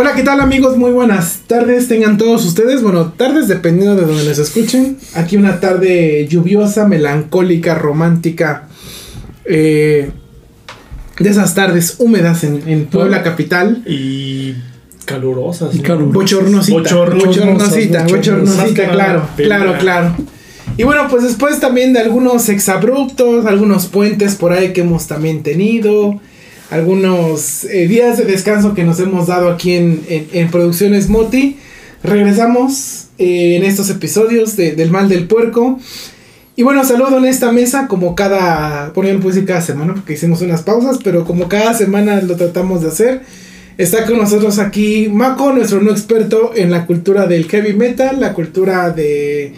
Hola, ¿qué tal amigos? Muy buenas tardes tengan todos ustedes. Bueno, tardes dependiendo de donde les escuchen. Aquí una tarde lluviosa, melancólica, romántica. eh, de esas tardes húmedas en, en Puebla capital. Y calurosas. Y calurosas. Bochornosita. Bochornosas, bochornosita, claro, claro, claro. Y bueno, pues después también de algunos exabruptos, algunos puentes por ahí que hemos también tenido, algunos eh, días de descanso que nos hemos dado aquí en, en, Producciones Moti, regresamos eh, en estos episodios de- del Mal del Puerco. Y bueno, saludo en esta mesa como cada, por ejemplo, decir cada semana porque hicimos unas pausas, pero como cada semana lo tratamos de hacer. Está con nosotros aquí Mako, nuestro no experto en la cultura del heavy metal, la cultura de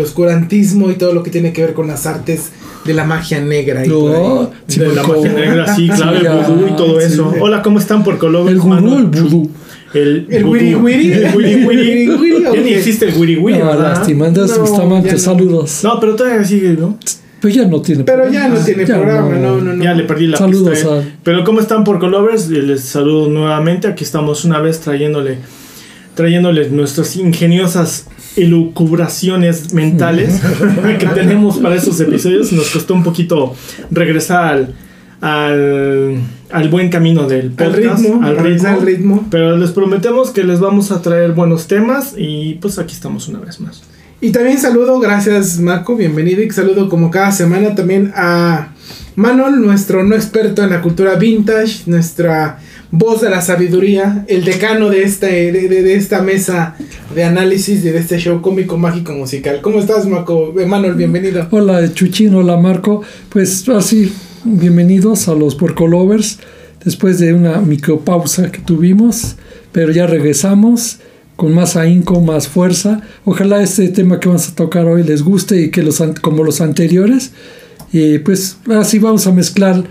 oscurantismo y todo lo que tiene que ver con las artes de la magia negra. Y. No, sí, de la magia negra, sí, claro, Sí, el vudú y todo sí, eso. Hola, ¿cómo están por Colombia? El gurú, el vudú. El, El vudú. wiri wiri. El wiri wiri. Ya ni existe el wiri wiri, No, ¿verdad? lástima, No, Bustamante, no. saludos. No, pero todavía sigue, ¿no? Pero ya no tiene Pero ya no tiene Ya programa, no, no, no. Ya le perdí la Saludos pista. eh. a- Pero ¿cómo están por Colovers? Les saludo nuevamente. Aquí estamos una vez trayéndole trayéndoles nuestras ingeniosas elucubraciones mentales que tenemos para esos episodios. Nos costó un poquito regresar al, al, al buen camino del podcast, ritmo, al al ritmo. ritmo. Pero les prometemos que les vamos a traer buenos temas y pues aquí estamos una vez más. Y también saludo, gracias Mako, bienvenido. Y saludo como cada semana también a Manon, nuestro no experto en la cultura vintage, nuestra voz de la sabiduría, el decano de, este, de, de- de esta mesa de análisis de este show cómico, mágico, musical. ¿Cómo estás, Mako? Eh, Manuel, bienvenido. Hola Chuchín, hola Marco. Pues así, bienvenidos a los Porcolovers. Después de una micropausa que tuvimos, pero ya regresamos con más ahínco, más fuerza. Ojalá este tema que vamos a tocar hoy les guste y que los como los anteriores. Pues así vamos a mezclar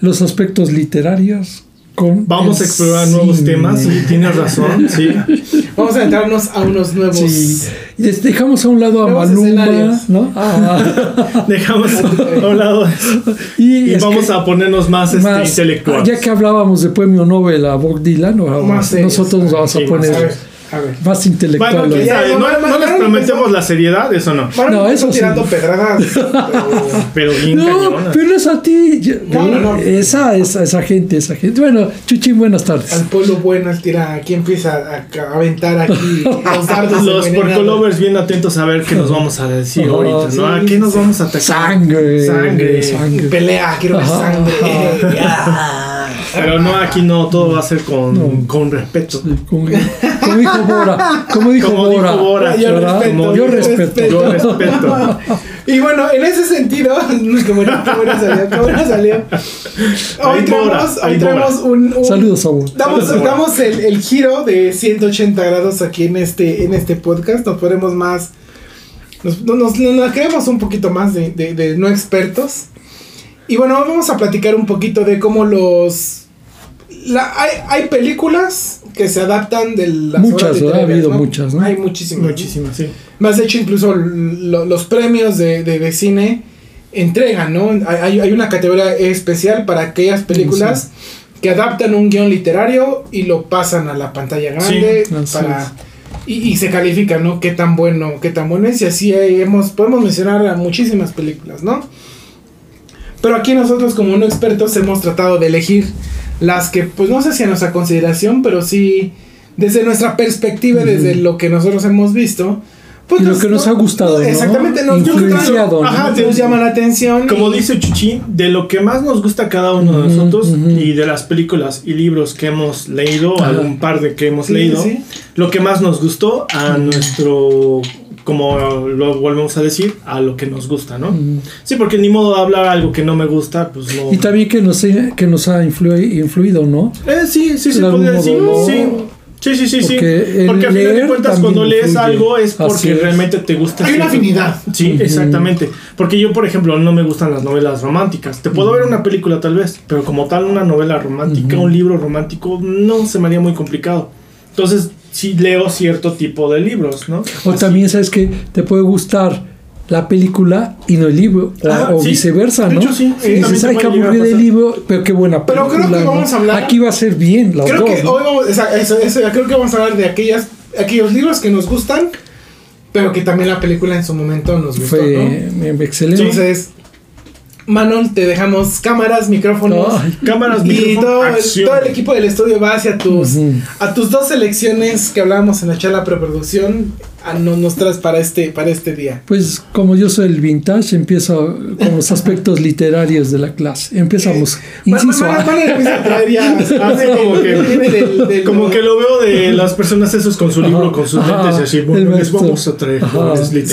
los aspectos literarios con Vamos a explorar nuevos temas, sí, tienes razón, sí. Vamos a entrarnos a unos nuevos... Sí. Dejamos a un lado a Maluma. ¿no? Ah, Dejamos a un lado y Y vamos a ponernos más, este, más- intelectuales. Ya que hablábamos de premio Nobel a Bob Dylan, ahora Más serios. nosotros nos vamos a poner A ver, más Bueno, Ya, sabe, no, no, no, no no, les prometemos la seriedad, eso no. Manuel No, eso sí. tirando pedradas. pero- Pero bien no, pero es a ti. yo- No, no, no. Esa, esa, esa gente, esa gente. Bueno, Chuchín, buenas tardes. Al pueblo bueno, el tira, aquí empieza a, a aventar aquí los dardos. Los porcolovers bien atentos a ver qué nos vamos a decir Oh, ahorita, ¿no? sí, ¿A qué sí, nos sí. vamos a atacar? Sangre. Sangre. Sangre. Pelea, quiero ver sangre. Ya. Pero no, aquí no, todo va a ser con, No. con respeto. Sí, Como, como dijo Bora. Como dijo Como dijo Bora. Bora. Yo respeto, Yo yo respeto. Yo respeto. Y bueno, en ese sentido, qué buena, qué buena salió, qué buena. Hoy Bora, traemos, hoy traemos Bora. un, un- Saludos a vos. Damos, Saludos, Bora. damos el, el giro de 180 grados aquí en este, en este podcast. Nos ponemos más. Nos, nos, nos, nos creemos un poquito más de, de- de no expertos. Y bueno, vamos a platicar un poquito de cómo los. La, hay, hay películas que se adaptan de las Muchas. Ha habido muchas, ¿no? Hay muchísimas. Muchísimas, sí. Más de hecho, incluso lo- los premios de, de- de cine entregan, ¿no? Hay, hay- una categoría especial para aquellas películas que adaptan un guion literario y lo pasan a la pantalla grande Sí, para y, y se califica, ¿no? Qué tan bueno, qué tan bueno es y así hemos podemos mencionar a muchísimas películas, ¿no? Pero aquí nosotros como no expertos hemos tratado de elegir las que, pues no sé si a nuestra consideración, pero sí desde nuestra perspectiva, desde lo que nosotros hemos visto. Pues Y lo que nos ha gustado, ¿no? Exactamente, nos, Influenciado, ¿no? Ajá, nos llama la atención. Como y- dice Chuchín, de lo que más nos gusta a cada uno de nosotros y de las películas y libros que hemos leído, algún par de que hemos Sí, leído, sí. lo que más nos gustó a nuestro, como lo volvemos a decir, a lo que nos gusta, ¿no? Ujú. Sí, porque ni modo de hablar algo que no me gusta, pues no. Y también que nos, que nos ha influi- influido, ¿no? Eh, sí, sí, se podría decir, modo, ¿no? sí. Sí, sí, sí, sí. Porque el Porque a final de cuentas cuando lees influye. algo es porque es. realmente te gusta. Hay una afinidad. Sí, Ujú. exactamente. Porque yo, por ejemplo, no me gustan las novelas románticas. Te puedo ver una película tal vez, pero como tal una novela romántica, Ujú. un libro romántico, no se me haría muy complicado. Entonces, sí leo cierto tipo de libros, ¿no? O Así. también sabes que te puede gustar la película y no el libro, o, Ah, o sí. viceversa, De ¿no? hecho, sí. Sí, dices, ay, a aburrido pasar". libro, pero qué buena Pero película. creo que ¿no? vamos a hablar- Aquí va a ser bien, las Creo dos. que ¿no? hoy vamos, esa- creo que vamos a hablar de aquellas, aquellos libros que nos gustan, pero que también la película en su momento nos gustó, Fue ¿no? excelente. Entonces, Manon, te dejamos cámaras, micrófonos. Ay, Cámaras, y micrófono, todo, el- acción. todo el equipo del estudio va hacia tus, a tus dos selecciones que hablábamos en la charla preproducción. No- nos traes para este, para este día. Pues como yo soy el vintage, empiezo con los aspectos literarios de la clase. Empezamos. Inciso A. Como que- viene del- del- Como que lo veo de las personas esos con su libro, con sus Ajá, lentes y así. Bueno, les vamos a traer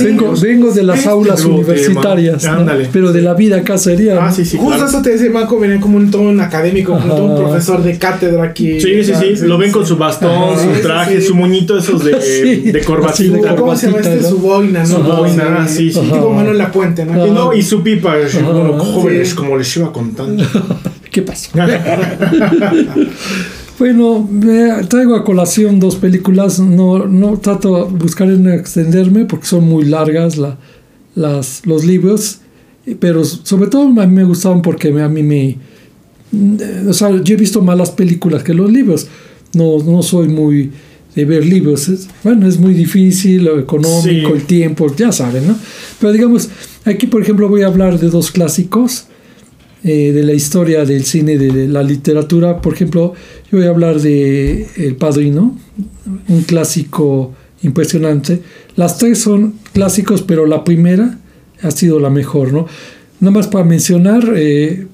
Vengo, vengo de las Este aulas universitarias, tema. ¿no? Pero de la vida acá sería. Ah, sí, sí, Justo claro. eso te decía Marco, venía como un tono académico, como un profesor de cátedra aquí. Sí, sí, sí. Lo ven con su bastón, Ajá. su Sí, traje, sí. su moñito esos de, Sí, de así de corbatita. ¿Cómo se llama este? ¿no? Su boina, ¿no? Su boina, sí, sí. Tipo Manuel La Puente, ¿no? Y no, y su pipa, bueno, jóvenes, Sí. como les iba contando. ¿Qué pasó? Bueno, traigo a colación dos películas. No, no trato de buscar en extenderme porque son muy largas la- las, los libros. Pero sobre todo a mí me gustaban porque a mí me... O sea, yo he visto más las películas que los libros. No, no soy muy de ver libros. Es- bueno, es muy difícil, lo económico, Sí. el tiempo, ya saben, ¿no? Pero digamos, aquí por ejemplo voy a hablar de dos clásicos eh, de la historia del cine, de la literatura. Por ejemplo, yo voy a hablar de El Padrino, un clásico impresionante. Las tres son clásicos, pero la primera ha sido la mejor, ¿no? Nada más para mencionar, eh,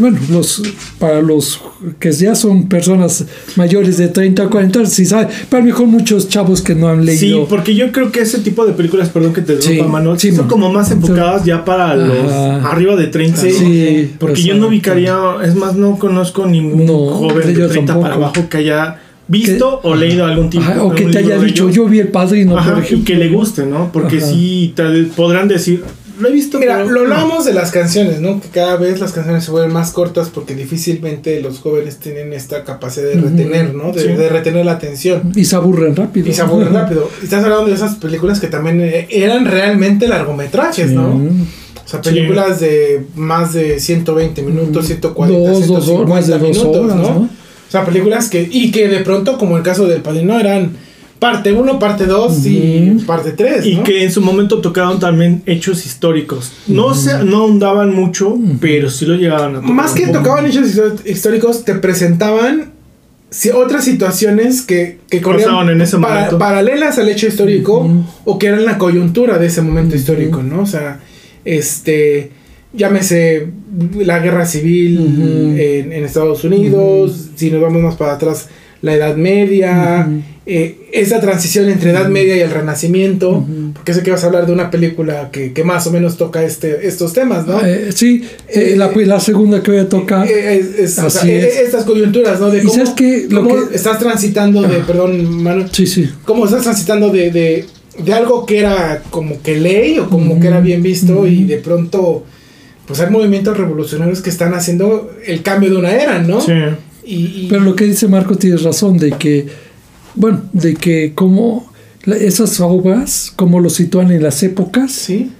bueno, los, para los que ya son personas mayores de 30 40, si saben, para mejor muchos chavos que no han Sí, leído. porque yo creo que ese tipo de películas, perdón que te Sí, rompa, Manuel, sí, son man. como más enfocadas ya para los Ajá. arriba de 30. Sí. ¿no? Sí, Porque yo no ubicaría, es más, no conozco ningún No, joven de yo 30 para tampoco. abajo que haya visto o leído algún tipo Ajá, o que te haya dicho, yo vi El Padrino, Ajá, por y ejemplo. que le guste, ¿no? Porque Ajá. sí, te podrán decir, lo he visto. Mira, pero lo no". hablábamos de las canciones, ¿no? Que cada vez las canciones se vuelven más cortas porque difícilmente los jóvenes tienen esta capacidad de retener, ¿no? De, Sí. de retener la atención. Y se aburren rápido. Y se aburren rápido. Y estás hablando de esas películas que también eh, eran realmente largometrajes, ¿no? O sea, películas de más de 120 minutos, 140, Dos, dos 150 horas, más de dos minutos, horas, ¿no? ¿no? O sea, películas que y que de pronto, como el caso del Padrino, eran parte 1, parte 2 y parte 3, Y ¿no? que en su momento tocaron también hechos históricos. No se, no ahondaban mucho, pero sí lo llegaban a tocar. Más que tocaban hechos históricos, te presentaban si- otras situaciones que, que corrían en ese para- momento. paralelas al hecho histórico o que eran la coyuntura de ese momento histórico, ¿no? O sea, este, llámese la guerra civil en Estados Unidos, si nos vamos más para atrás, la Edad Media, eh, esa transición entre Edad Media y el Renacimiento, porque sé que vas a hablar de una película que, que más o menos toca este, estos temas, ¿no? Eh, sí, eh, la, la segunda que voy a tocar. Eh, es- es- o Así sea, es. Estas coyunturas, ¿no? De ¿Y cómo, sabes qué? Lo cómo que- estás transitando de, perdón, Manu, Sí, sí. cómo estás transitando de, de, de algo que era como que ley o como que era bien visto y de pronto, pues hay movimientos revolucionarios que están haciendo el cambio de una era, ¿no? Sí. Y, y- Pero lo que dice Marco tiene razón de que, bueno, de que como la- esas obras, como lo sitúan en las épocas, sí,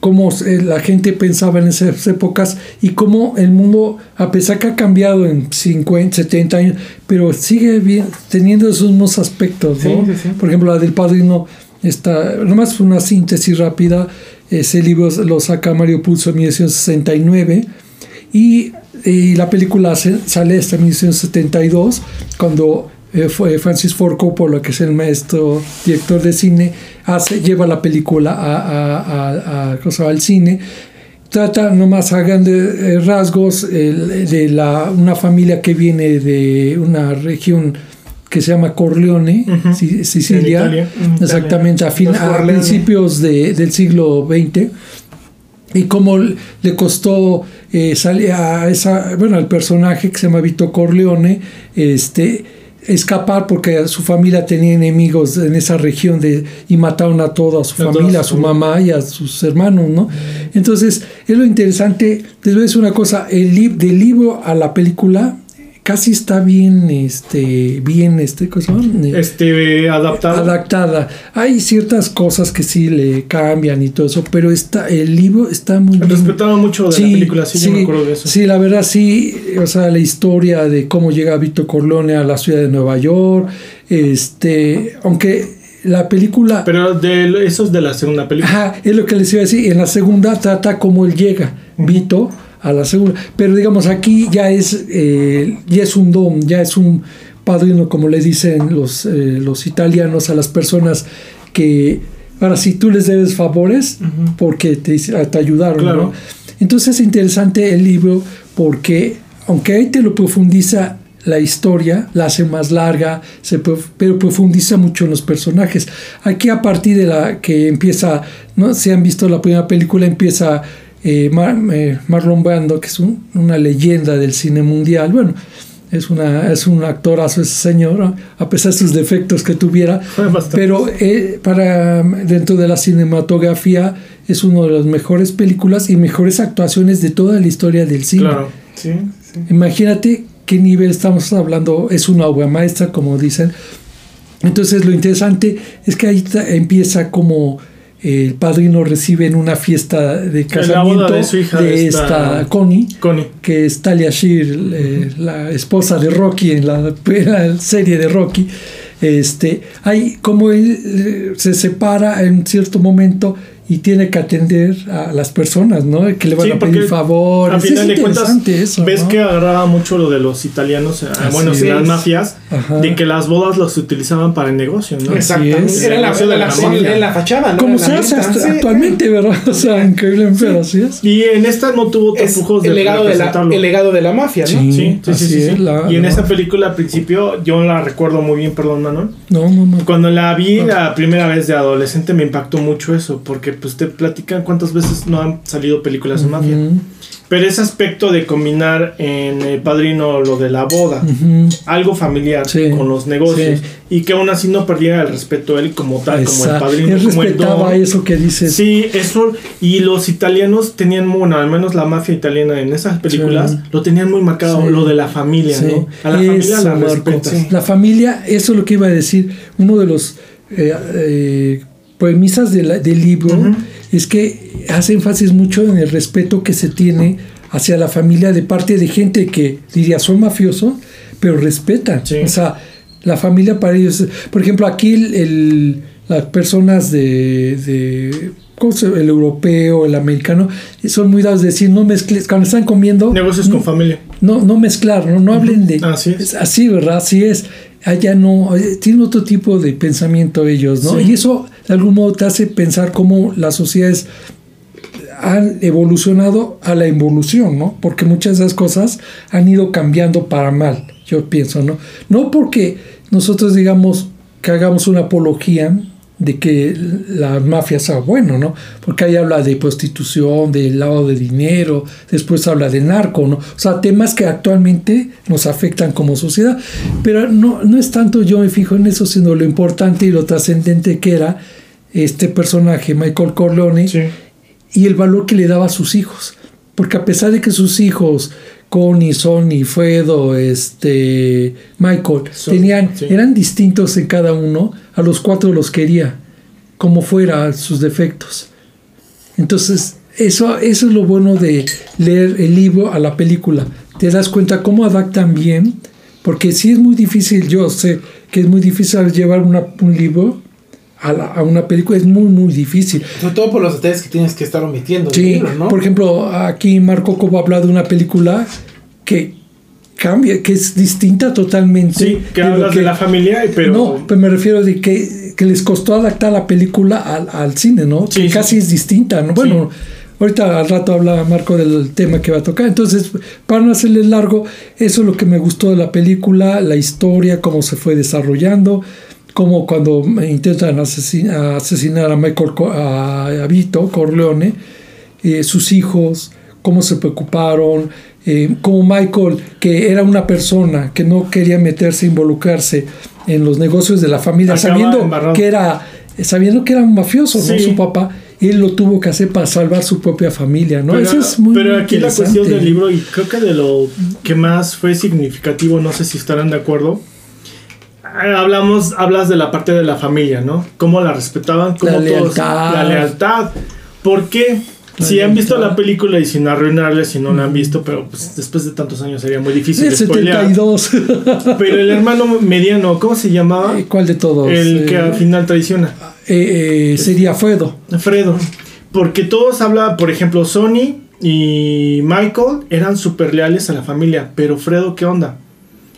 cómo eh, la gente pensaba en esas épocas y cómo el mundo, a pesar que ha cambiado en 50, 70 años, pero sigue bien, teniendo esos mismos aspectos, ¿no? Sí, sí, sí. Por ejemplo, la del padrino, está, nomás una síntesis rápida, ese libro lo saca Mario Pulso en 1969 y, y la película sale hasta 1972, cuando eh, fue Francis Ford Coppola, que es el maestro director de cine, hace, lleva la película a, a- a- al cine. Trata nomás a grandes eh, rasgos de la, una familia que viene de una región que se llama Corleone, Sicilia, Italia. Exactamente a, fin, a principios de- del siglo XX y cómo le costó eh, salir a esa bueno al personaje que se llama Vito Corleone este escapar porque su familia tenía enemigos en esa región de y mataron a toda su A familia, a su mamá y a sus hermanos, ¿no? Entonces, es lo interesante, les voy a decir una cosa, el lib- del libro a la película casi está bien, este, bien, este, ¿cómo se llama? Eh, Este, adaptado. adaptada. Hay ciertas cosas que sí le cambian y todo eso, pero está, el libro está muy bien. Respetaba mucho de la película, sí, yo me acuerdo de eso. Sí, la verdad sí, o sea, la historia de cómo llega Vito Corleone a la ciudad de Nueva York, este, aunque la película... Pero de eso es de la segunda película. Ajá, es lo que les iba a decir, en la segunda trata cómo él llega, Vito, a la segunda, pero digamos aquí ya es, eh, ya es un don, ya es un padrino, como le dicen los, eh, los italianos a las personas que, ahora si tú les debes favores, porque te, te ayudaron, Claro. ¿no? Entonces es interesante el libro porque, aunque ahí te lo profundiza la historia, la hace más larga, se prof- pero profundiza mucho en los personajes. Aquí a partir de la que empieza, ¿no? Si han visto la primera película, empieza eh, Mar- eh, Marlon Brando, que es un- una leyenda del cine mundial. Bueno, es, una, es un actorazo ese señor, a pesar de sus defectos que tuviera. Pero eh, para dentro de la cinematografía es una de las mejores películas y mejores actuaciones de toda la historia del cine. Claro. Sí, sí. Imagínate qué nivel estamos hablando, es una obra maestra, como dicen. Entonces lo interesante es que ahí empieza como el padrino recibe en una fiesta de casamiento de su hija, de esta- esta Connie, Connie. que es Talia Shear, eh, la esposa de Rocky en la serie de Rocky. Este, hay como él eh, se separa en cierto momento y tiene que atender a las personas, ¿no? Que le van Sí, a pedir porque favores. A final es de cuentas, eso, ves ¿no? que agarraba mucho lo de los italianos, eh, Así bueno, es. las mafias, Ajá. de que las bodas las utilizaban para el negocio, ¿no? Exactamente. Era la, de la- la la- mafia. en la fachada, ¿no? Como se hace venta, hasta sí. actualmente, ¿verdad? O sea, increíble, pero así es. Y en esta no tuvo tapujos de el legado de, la, el legado de la mafia, ¿no? Sí. Sí, sí, sí, Así sí, es, sí. la- y en esa película al principio yo la recuerdo muy bien, perdón, Manuel. No, no, no. Cuando la vi la primera vez de adolescente me impactó mucho eso, porque pues te platican cuántas veces no han salido películas de mafia. Pero ese aspecto de combinar en El Padrino lo de la boda, algo familiar Sí, con los negocios, sí. y que aún así no perdiera el respeto a él como tal, como el padrino, Él como el respetaba don. eso que dices. Sí, eso. Y los italianos tenían, bueno, al menos la mafia italiana en esas películas, Sí. lo tenían muy marcado, lo de la familia. ¿no? A la familia la respetas. La familia, eso es lo que iba a decir. Uno de los eh, eh, premisas de la- del libro Ujú. es que hace énfasis mucho en el respeto que se tiene hacia la familia de parte de gente que diría son mafiosos, pero respetan. Sí. O sea, la familia para ellos. Por ejemplo, aquí el- el- las personas de, de ¿cómo se- el europeo, el americano, son muy dados de decir no mezcles, cuando están comiendo, Negocios con no- familia. no, no mezclar, no, no hablen de... Así es. Así, ¿verdad? Así es. Allá no, eh, tienen otro tipo de pensamiento ellos, ¿no? Sí. Y eso de algún modo te hace pensar cómo las sociedades han evolucionado a la involución, ¿no? Porque muchas de esas cosas han ido cambiando para mal, yo pienso, ¿no? No porque nosotros digamos que hagamos una apología de que la mafia sea bueno, ¿no? Porque ahí habla de prostitución, de lavado de dinero, después habla de narco, ¿no? O sea, temas que actualmente nos afectan como sociedad. Pero no, no es tanto yo me fijo en eso, sino lo importante y lo trascendente que era este personaje, Michael Corleone, Sí. y el valor que le daba a sus hijos. Porque a pesar de que sus hijos, Connie, Sonny, Fredo, este, Michael, tenían, sí. eran distintos en cada uno, a los cuatro los quería, como fuera sus defectos. Entonces, eso, eso es lo bueno de leer el libro a la película. Te das cuenta cómo adaptan bien, porque sí es muy difícil, yo sé que es muy difícil llevar una- un libro a, la- a una película, es muy, muy difícil. Sobre todo por los detalles que tienes que estar omitiendo Sí, libro, ¿no? por ejemplo, aquí Marco Cobo habla de una película que cambia, que es distinta totalmente. Sí, que de hablas de la familia, pero. No, pero me refiero de que, que les costó adaptar la película al, al cine, ¿no? Sí, que sí, casi sí. es distinta, ¿no? Bueno, ahorita al rato habla Marco del tema que va a tocar. Entonces, para no hacerle largo, eso es lo que me gustó de la película, la historia, cómo se fue desarrollando, cómo cuando intentan asesinar, asesinar a Michael, a, Vito Corleone, eh, sus hijos, cómo se preocuparon, eh, como Michael, que era una persona que no quería meterse, involucrarse en los negocios de la familia, Acaba sabiendo embarrado. que era sabiendo que era un mafioso. Su papá, él lo tuvo que hacer para salvar su propia familia, ¿no? Pero, Eso es muy pero aquí la cuestión del libro, y creo que de lo que más fue significativo, no sé si estarán de acuerdo. Eh, Hablamos, hablas de la parte de la familia, ¿no? Cómo la respetaban, cómo La todos. lealtad. La lealtad. ¿Por qué? La si han visto la película y sin arruinarles, si no la han visto, pero pues después de tantos años sería muy difícil El spoilear. 72. Pero el hermano mediano, ¿cómo se llamaba? ¿Cuál de todos? El que Eh, al final traiciona. eh, eh, sería Fredo. Fredo. Porque todos hablan, por ejemplo, Sony y Michael eran súper leales a la familia. Pero Fredo, ¿qué onda?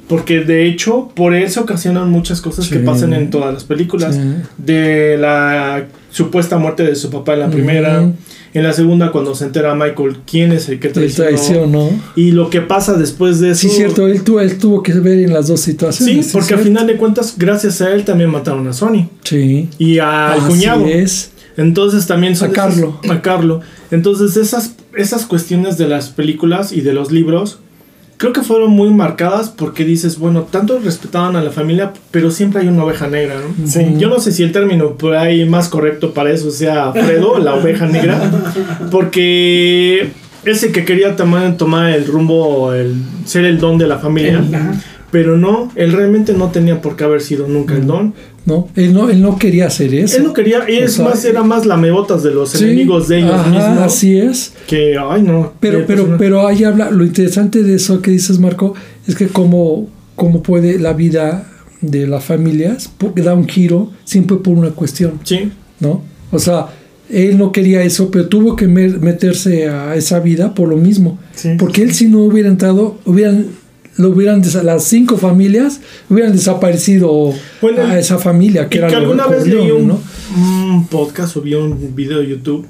Porque de hecho, por él se ocasionan muchas cosas que Sí. pasan en todas las películas. Sí. De la supuesta muerte de su papá en la Ujú. primera. En la segunda, cuando se entera Michael quién es el que traicionó. Y lo que pasa después de eso. Sí, cierto, él, tu- él tuvo que ver en las dos Sí, situaciones. porque al final de cuentas, gracias a él también mataron a Sony. Sí. Y al Así cuñado. es. Entonces también son A esas- Carlo. a Carlo. Entonces esas, esas cuestiones de las películas y de los libros creo que fueron muy marcadas porque dices, bueno, tanto respetaban a la familia, pero siempre hay una oveja negra, ¿no? Sí. Yo no sé si el término por ahí más correcto para eso sea Fredo, la oveja negra, porque ese que quería tomar, tomar el rumbo, el ser el don de la familia, pero no, él realmente no tenía por qué haber sido nunca el don. No, él no, él no quería hacer eso. Él no quería, O es sea, más, era más lamebotas de los Sí, enemigos de ellos ajá, mismos. Así es. Que, ay, no. Pero, Eh, pero, pero ahí habla, lo interesante de eso que dices, Marco, es que cómo, cómo puede la vida de las familias da un giro siempre por una cuestión, Sí, ¿no? O sea, él no quería eso, pero tuvo que me- meterse a esa vida por lo mismo. Sí. Porque él si no hubiera entrado, hubieran, lo hubieran, las cinco familias hubieran desaparecido Bueno, a esa familia, que era que lo- alguna vez leí un, ¿no? un podcast o vi un video de YouTube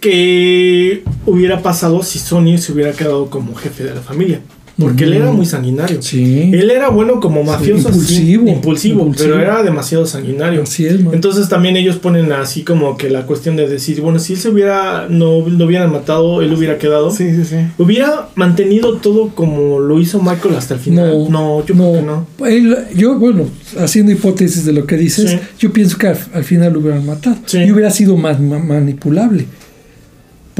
que hubiera pasado si Sony se hubiera quedado como jefe de la familia. Porque él era muy sanguinario. Sí. Él era bueno como mafioso. impulsivo, impulsivo, impulsivo. pero era demasiado sanguinario. Así es, man. Entonces también ellos ponen así como que la cuestión de decir, bueno, si él se hubiera, no lo hubieran matado, él hubiera quedado. Sí, sí, sí. Hubiera mantenido todo como lo hizo Michael hasta el final. No, yo creo que no. Él- yo, bueno, haciendo hipótesis de lo que dices, Sí. yo pienso que al, al final lo hubieran matado. Sí. Y hubiera sido más ma- manipulable.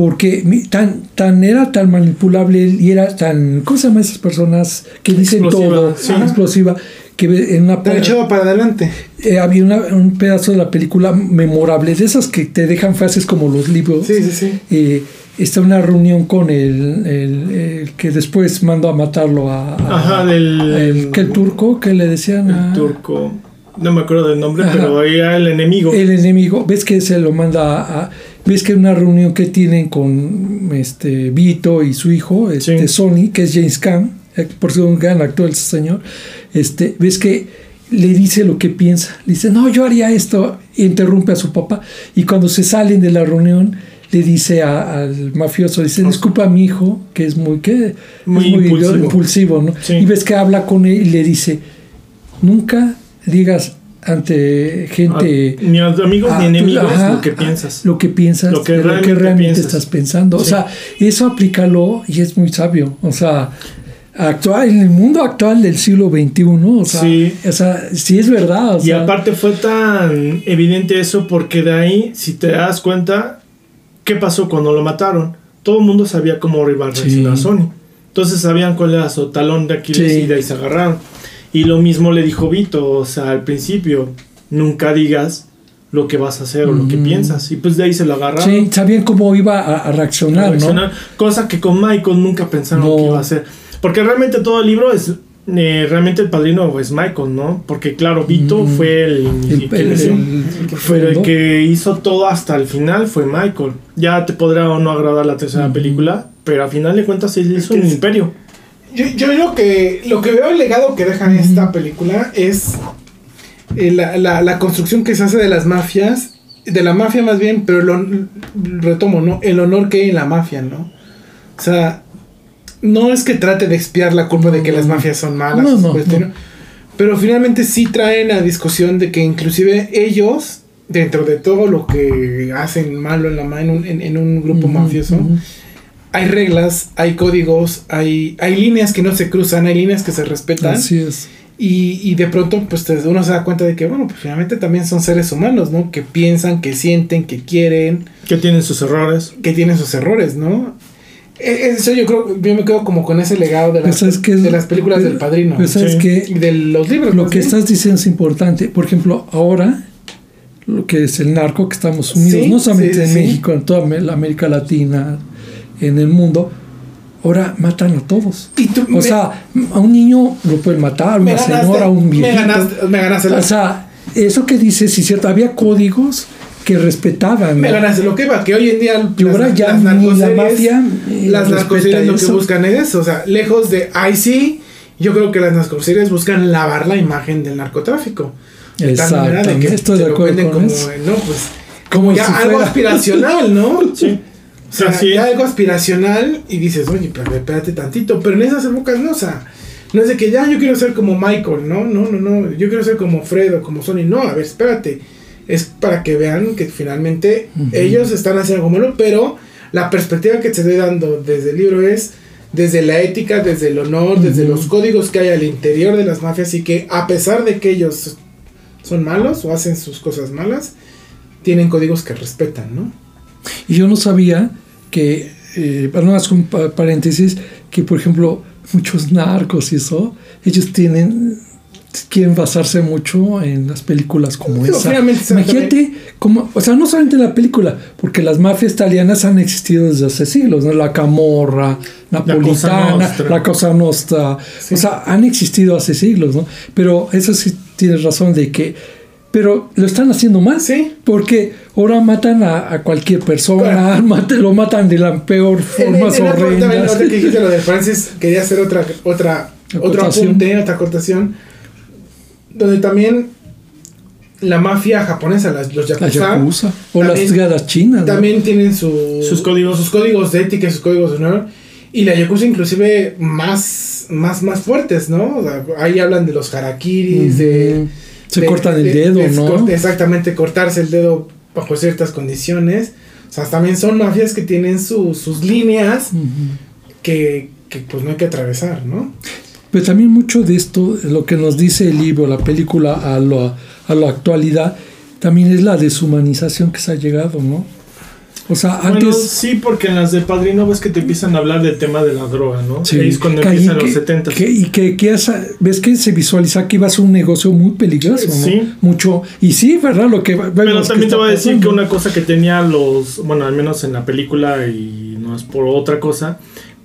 Porque tan, tan era tan manipulable y era tan. ¿Cómo se llaman esas personas que dicen Explosiva, todo? sí. Explosiva. Que en una Te echado para adelante. eh, había una- un pedazo de la película memorable, de esas que te dejan frases como los libros. Sí, sí, sí. Eh, está una reunión con el, el- el que después mandó a matarlo a, a- Ajá, del. el, que el turco que le decían el a- turco. No me acuerdo del nombre, Ajá. pero era el enemigo. el enemigo ves que se lo manda a, a- ves que una reunión que tienen con este Vito y su hijo este Sí. Sony que es James Caan eh, por ser un gran actor señor este ves que le dice lo que piensa le dice no yo haría esto y interrumpe a su papá y cuando se salen de la reunión le dice a- al mafioso dice disculpa a mi hijo que es muy que Muy es impulsivo. impulsivo, ¿no? Sí. y ves que habla con él y le dice nunca digas ante gente Ah, ni a amigos Ah, ni enemigos ajá, lo que piensas. lo que piensas, Lo que de lo que realmente estás pensando. O sea, eso aplícalo y es muy sabio. O sea, actual, en el mundo actual del siglo XXI, o sea, Sí. o sea, sí es verdad. o Y sea, aparte fue tan evidente eso porque de ahí, si te das cuenta, ¿qué pasó cuando lo mataron? Todo el mundo sabía cómo iba a Sí. Sony. Entonces sabían cuál era su talón de Aquiles Sí. y de ahí se agarraron. Y lo mismo le dijo Vito, o sea, al principio, nunca digas lo que vas a hacer o lo que Ujú. piensas. Y pues de ahí se lo agarraron. sí, sabían cómo iba a, a reaccionar, ¿no? reaccionar, Cosa que con Michael nunca pensaron No. que iba a hacer. Porque realmente todo el libro es. eh, realmente el padrino es Michael, ¿no? Porque claro, Vito Mm. fue el, El, que el- el- pero el que hizo todo hasta el final fue Michael. Ya te podrá o no agradar la tercera película, pero al final de cuentas él hizo un Es- imperio. Yo, yo lo que lo que veo el legado que deja esta película es eh, la, la, la construcción que se hace de las mafias, de la mafia más bien, pero lo retomo, ¿no? El honor que hay en la mafia, ¿no? O sea, no es que trate de expiar la culpa de que las mafias son malas, No, no, pues, pero finalmente sí traen la discusión de que inclusive ellos, dentro de todo lo que hacen malo en, la, en, un, en- en un grupo mafioso, ujú. Hay reglas, hay códigos, hay, hay líneas que no se cruzan, hay líneas que se respetan. Así es. Y, y de pronto, pues uno se da cuenta de que, bueno, pues finalmente también son seres humanos, ¿no? Que piensan, que sienten, que quieren, Que tienen sus errores. que tienen sus errores, ¿no? E- Eso yo creo, yo me quedo como con ese legado de las, Pues, ¿sabes qué es? de las películas del padrino. Pues, ¿sabes Sí. y de los libros. Lo que bien. estás diciendo es importante. Por ejemplo, ahora, lo que es el narco que estamos unidos, Sí, no solamente sí, en. México, en toda la América Latina, en el mundo, ahora matan a todos. Y tú O me- sea, a un niño lo pueden matar, a me una ganaste, señora, a un me viejito. ganaste, me ganaste, O la- sea, eso que dices, sí, cierto, había códigos que respetaban. me ganaste lo que va, que hoy en día Y ahora ya ni la narcoseries- mafia eh, las narcoseries lo que buscan es eso, o sea, lejos de ay sí, yo creo que las narcoseries buscan lavar la imagen del narcotráfico. De tal manera de Exactamente, que estoy de lo acuerdo con como, eso. no, pues, Como como ya si algo fuera- aspiracional, ¿no? Sí. O sea, Así ya es. algo aspiracional y dices, oye, pero espérate tantito. Pero en esas épocas no, o sea, no es de que ya yo quiero ser como Michael, no, no, no, no. Yo quiero ser como Fredo, como Sony. No, a ver, espérate. Es para que vean que finalmente ellos están haciendo algo malo, pero la perspectiva que te estoy dando desde el libro es desde la ética, desde el honor, desde los códigos que hay al interior de las mafias y que a pesar de que ellos son malos o hacen sus cosas malas, tienen códigos que respetan, ¿no? Y yo no sabía que, eh, no hacer un pa- paréntesis, que por ejemplo muchos narcos y eso, ellos tienen, quieren basarse mucho en las películas como Digo, esa. Imagínate, como, o sea, no solamente en la película, porque las mafias italianas han existido desde hace siglos, ¿no? La Camorra, Napolitana, Nostra. la Cosa Nostra, Sí. o sea, han existido hace siglos, ¿no? Pero eso sí tienes razón de que, pero lo están haciendo más. Sí. Porque ahora matan a, a cualquier persona, Claro. mate- lo matan de la peor En- forma en- en horrendas. ahorita que dijiste lo de Francis, quería hacer otra, otra, otro apunte, otra acotación, donde también la mafia japonesa, las, los La yakuza. O las gadas chinas. ¿no? también tienen su- Sus códigos. sus códigos de ética, y sus códigos de honor, y la yakuza inclusive más, más, más fuertes, ¿no? O sea, ahí hablan de los harakiris, de... Se de- cortan el de- dedo, de- ¿no? cort- exactamente, cortarse el dedo bajo ciertas condiciones. O sea, también son mafias que tienen su- sus líneas que, que pues no hay que atravesar, ¿no? Pero también mucho de esto, lo que nos dice el libro, la película a, lo, a la actualidad, también es la deshumanización que se ha llegado, ¿no? O sea, Bueno, antes... sí, porque en las de Padrino ves que te empiezan a hablar del tema de la droga, ¿no? Sí, es cuando empiezan que- los 70. que- y que, que esa- ves que se visualiza que iba a ser un negocio muy peligroso, ¿no? Sí. Mucho. Y sí, ¿verdad? Lo que Pero vemos que también te voy a decir pasando. que una cosa que tenía los, bueno, al menos en la película y no es por otra cosa,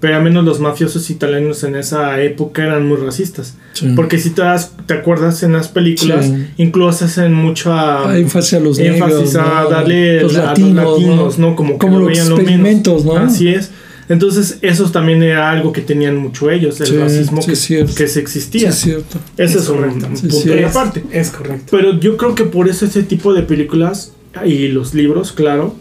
pero al menos los mafiosos italianos en esa época eran muy racistas. Sí. Porque si te, das, te acuerdas en las películas, Sí. incluso hacen mucha Ah, énfasis a los énfasis negros, a ¿no? darle los a latinos, los latinos, ¿no? Como, que Como lo los veían lo menos. experimentos, ¿no? Así es. Entonces, eso también era algo que tenían mucho ellos, el Sí, racismo sí, que, que se Sí, existía. es cierto. Ese Es es, un, correcto. un Sí, punto es. aparte. Es correcto. Pero yo creo que por eso ese tipo de películas y los libros, claro,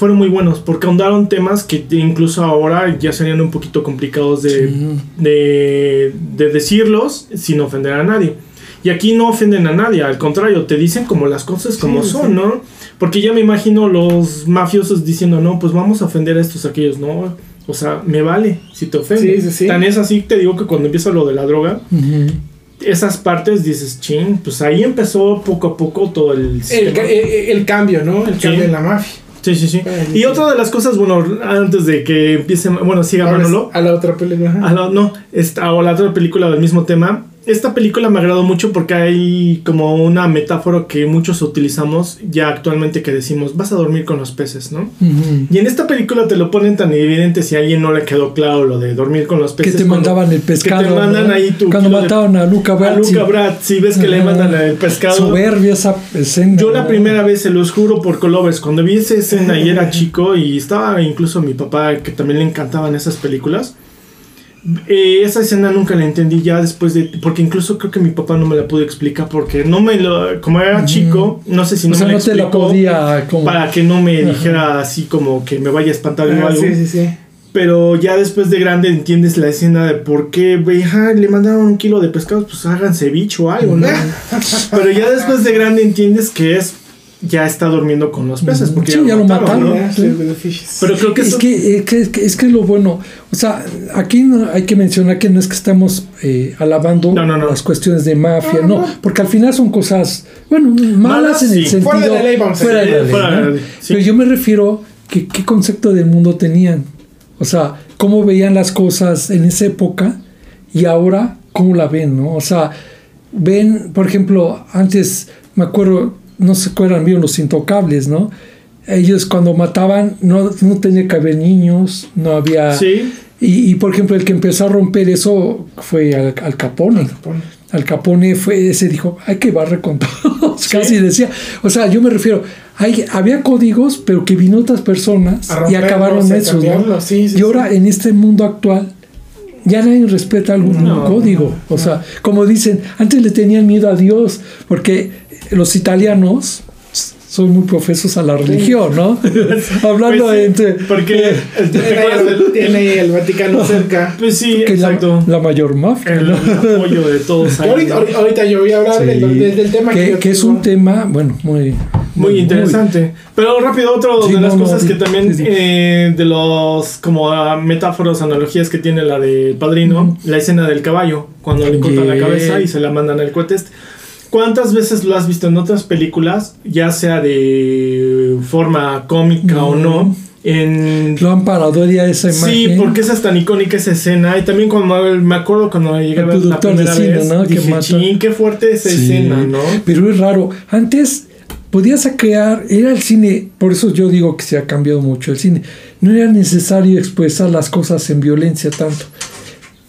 fueron muy buenos, porque ahondaron temas que incluso ahora ya serían un poquito complicados de, Sí. de, de decirlos sin ofender a nadie. Y aquí no ofenden a nadie, al contrario, te dicen como las cosas como Sí, son, sí. ¿no? Porque ya me imagino los mafiosos diciendo, no, pues vamos a ofender a estos, aquellos, no. O sea, me vale si te ofende. Sí, sí, sí. Tan es así, te digo que cuando empieza lo de la droga, esas partes dices, ching, pues ahí empezó poco a poco todo el El, sistema. ca- el- el cambio, ¿no? El Sí. cambio en la mafia. Sí, sí, sí. Ay, Y otra de las cosas, bueno, antes de que empiece, bueno, siga Manolo. a la otra película. A la- no, esta, o la otra película del mismo tema. Esta película me agradó mucho porque hay como una metáfora que muchos utilizamos ya actualmente que decimos, vas a dormir con los peces, ¿no? Ujú. Y en esta película te lo ponen tan evidente si a alguien no le quedó claro lo de dormir con los Que peces. te cuando- mandaban el pescado. Que te mandan ¿no? ahí tu Cuando de- mataron a Luca a Brasi. Luca Brad, si ves que le Ajá. mandan el pescado. Soberbia esa escena. Yo la primera vez, se los juro por Colovers, cuando vi esa escena y era chico y estaba incluso mi papá que también le encantaban esas películas. Eh, esa escena nunca la entendí ya después de porque incluso creo que mi papá no me la pudo explicar porque no me lo como era chico no sé si no o sea, me no la te la podía como... para que no me Ajá. dijera así como que me vaya a espantar o Ah, algo sí, sí, sí. pero ya después de grande entiendes la escena de por qué, güey, ah, le mandaron un kilo de pescados, pues hagan ceviche o algo, ¿no? Pero ya después de grande entiendes que es ya está durmiendo con los peces. Porque Sí, ya lo mataron. ¿no? Ya, sí. sí. Pero creo que es eso- que, es, que, es que- es que lo bueno, o sea, aquí no- hay que mencionar que no es que estamos eh, alabando No, no, no. las cuestiones de mafia, No, no, no. porque al final son cosas, bueno, malas, Malas, en el sí. sentido Fuera de la ley, vamos a fuera de decir, la ley, fuera de la ¿no? ley, sí. Pero yo me refiero que qué concepto del mundo tenían, o sea, cómo veían las cosas en esa época y ahora cómo la ven, ¿no? O sea, ven, por ejemplo, antes me acuerdo, no se acuerdan bien los intocables, ¿no? Ellos cuando mataban no, no tenía que haber niños, no había... Sí. Y, y, por ejemplo, el que empezó a romper eso fue Al, Al Capone. Capone. Al Capone fue ese dijo, hay que barrer con todos. Casi decía. O sea, yo me refiero, hay, había códigos, pero que vino otras personas y acabaron a esos, ¿no? cambiarlos, sí, sí, y ahora en este mundo actual ya nadie respeta algún No, código. O sea, como dicen, antes le tenían miedo a Dios, porque los italianos son muy profesos a la religión, ¿no? Hablando Pues sí, entre... Porque el- ¿te Tiene el, el Vaticano cerca. Pues sí, que exacto. la mayor mafia. El ¿no? apoyo de todos ahí. Ahorita, ahorita- yo voy a hablar Sí. del, del- del tema que, yo que es un tema, bueno, muy... Muy interesante. Pero rápido, otro Sí, de las no, no, cosas sí, que también sí, sí. eh, de los como ah, metáforas, analogías que tiene la de Padrino, la escena del caballo, cuando le cortan la cabeza y se la mandan al cohete. ¿Cuántas veces lo has visto en otras películas, ya sea de forma cómica o no? En Lo han parodiado esa imagen. Sí, porque esa es tan icónica esa escena. Y también cuando me acuerdo cuando llegué a El ver la productor de primera cine, vez, ¿no? Que dije, mata. "Chin, qué fuerte esa Sí, escena, ¿no? Pero es raro. Antes podías crear, era el cine, por eso yo digo que se ha cambiado mucho el cine. No era necesario expresar las cosas en violencia tanto.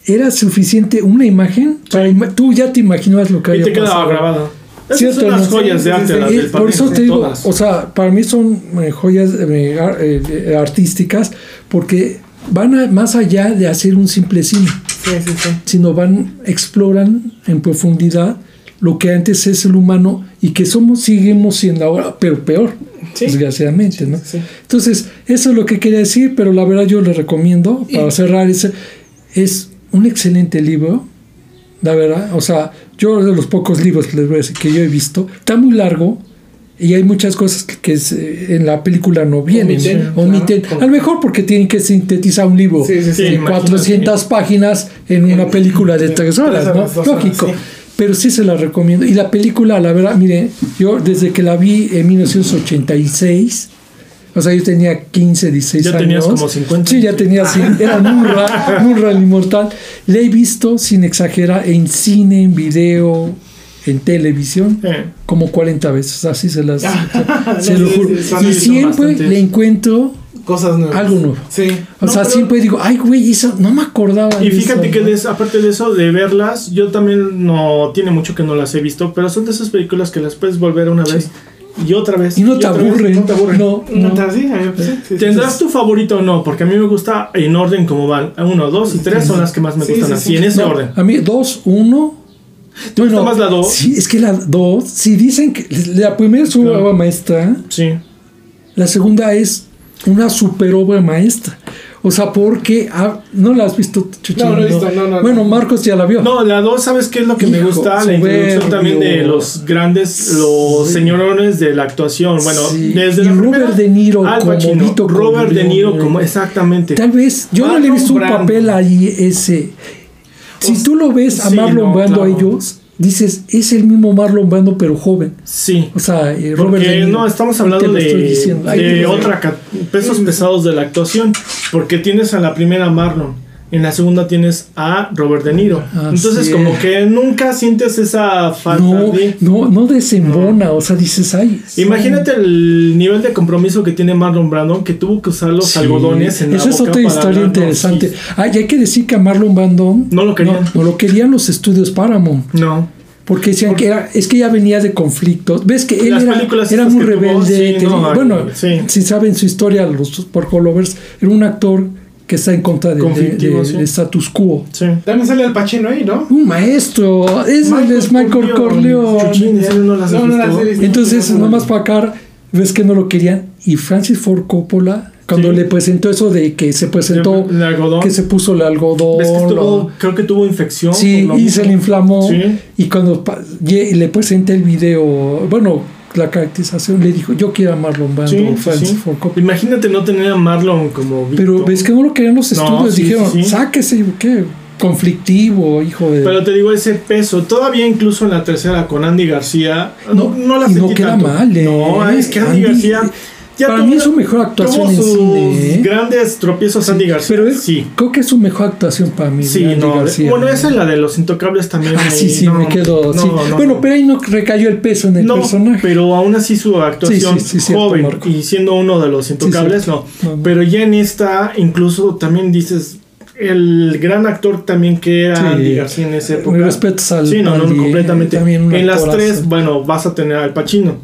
Era suficiente una imagen para ima- tú ya te imaginabas lo que Y había te quedaba pasado. grabado. Esas son las joyas de arte, las Eh, del por eso te digo, todas. o sea, para mí son eh, joyas eh, ar- eh, artísticas porque van a- más allá de hacer un simple cine, Sí, sí, sí. sino van, exploran en profundidad lo que antes es el humano y que somos, seguimos siendo ahora, pero peor, Sí. desgraciadamente, ¿no? Sí. Entonces, eso es lo que quería decir, pero la verdad yo le recomiendo, para Y- cerrar, ese, es un excelente libro, la verdad, o sea, yo de los pocos libros que les voy a decir que yo he visto, está muy largo y hay muchas cosas que, que se- en la película no vienen, Omiten, omiten, claro. a lo mejor porque tienen que sintetizar un libro Sí, sí, sí. Sí, de imagínate. 400 páginas en una película de tres horas, ¿no? Lógico. Pero sí se la recomiendo. Y la película, la verdad, mire, yo desde que la vi en 1986, o sea, yo tenía 15, 16 Ya años. tenías como 50. Sí, ya tenía, sí, era Munra, Munra el inmortal. La he visto, sin exagerar, en cine, en video, en televisión, Eh, como 40 veces. Así se las. se lo juro. y siempre bastantes. le encuentro Cosas nuevas. algo nuevo. Sí. O No, sea, pero- siempre digo, ay, güey, eso no me acordaba. Y de fíjate eso, que ¿no? de aparte de eso, de verlas, yo también no tiene mucho que no las he visto, pero son de esas películas que las puedes volver una vez y otra vez. Y no te otra vez. aburren. No te aburren. No, No, no. te- sí, a mí, sí, sí, sí, ¿Tendrás sí. tu favorito o no? Porque a mí me gusta en orden como van. Uno, dos y tres son las que más me Sí, gustan sí, así, sí. en ese No, orden. A mí, dos, uno. ¿Te gusta más la dos? Sí, es que la dos, si dicen que la primera es una Claro. maestra, Sí. la segunda es una super obra maestra. O sea, porque ah, no la has visto, Chuchín? No, no he visto, no, no, Bueno, no. Marcos ya la vio. No, la dos, ¿sabes qué es lo que me gusta? La introducción también de los grandes, los Sí. señorones de la actuación. Bueno, Sí. desde Y la Robert primera, De Niro Al como Pacino, Robert De Niro como, exactamente. Tal vez, yo no le he visto un Brando. papel ahí ese. Si Os- tú lo ves a Marlon Brando a ellos, dices, es el mismo Marlon Brando, pero joven. Sí. O sea, eh, Robert Porque no, estamos hablando de. Ay, de otra ca- pesos pesados de la actuación. Porque tienes a la primera Marlon. En la segunda tienes a Robert De Niro. Entonces, es. como que nunca sientes esa falta No, de. no, no desembona, o sea, dices, ay. Imagínate el nivel de compromiso que tiene Marlon Brando, que tuvo que usar los Sí, algodones en la Esa es boca otra para historia interesante. Ay, hay que decir que a Marlon Brando No lo querían. No, no lo querían los estudios Paramount. No. Porque decían que era, es que ya venía de conflictos. Ves que él era, muy tuvo, rebelde. sí, tenía- no, bueno, si saben su historia, los Porcolovers, era un actor que está en contra de, de- Conflictivo, de- sí. de status quo. Sí. También sale el Pachino ahí, ¿no? Un maestro, es, él es Michael Corleone. Entonces, No, no, no. nomás para acá, ves que no lo querían. Y Francis Ford Coppola, cuando Sí. le presentó eso de que se presentó, El algodón. que se puso el algodón. ¿Ves que lo- tuvo, creo que tuvo infección? Sí, y se le inflamó. Sí. Y cuando pa- ye- le presenté el video, bueno, la caracterización, le dijo, yo quiero a Marlon Brando, Sí, Francis sí. Ford Coppola. Imagínate no tener a Marlon como Pero ves que no lo querían los No, estudios, sí, dijeron, sí, sí. sáquese, ¿qué? Conflictivo, hijo de... Pero te digo, ese peso, todavía incluso en la tercera con Andy García, no, no la y sentí no queda tanto. mal, ¿eh? No, es que Andy, Andy- García. Para mí es su mejor actuación en sus cine, ¿eh? grandes tropiezos Andy García. Pero es- sí. creo que es su mejor actuación para mí. Sí, no. García. Bueno, esa es la de los intocables también. Ah, ahí, sí, sí, no, me quedo. no, sí. no, bueno, no. pero ahí no recayó el peso en el No, personaje. pero aún así su actuación Sí, sí, sí, cierto, joven y siendo uno de los intocables, no. Pero ya en esta, incluso también dices, el gran actor también que era Sí. Andy García en esa época. Mis respetos al Sí, no, no, Andy, ¿eh? completamente. En las tres, bueno, vas a tener al Pacino.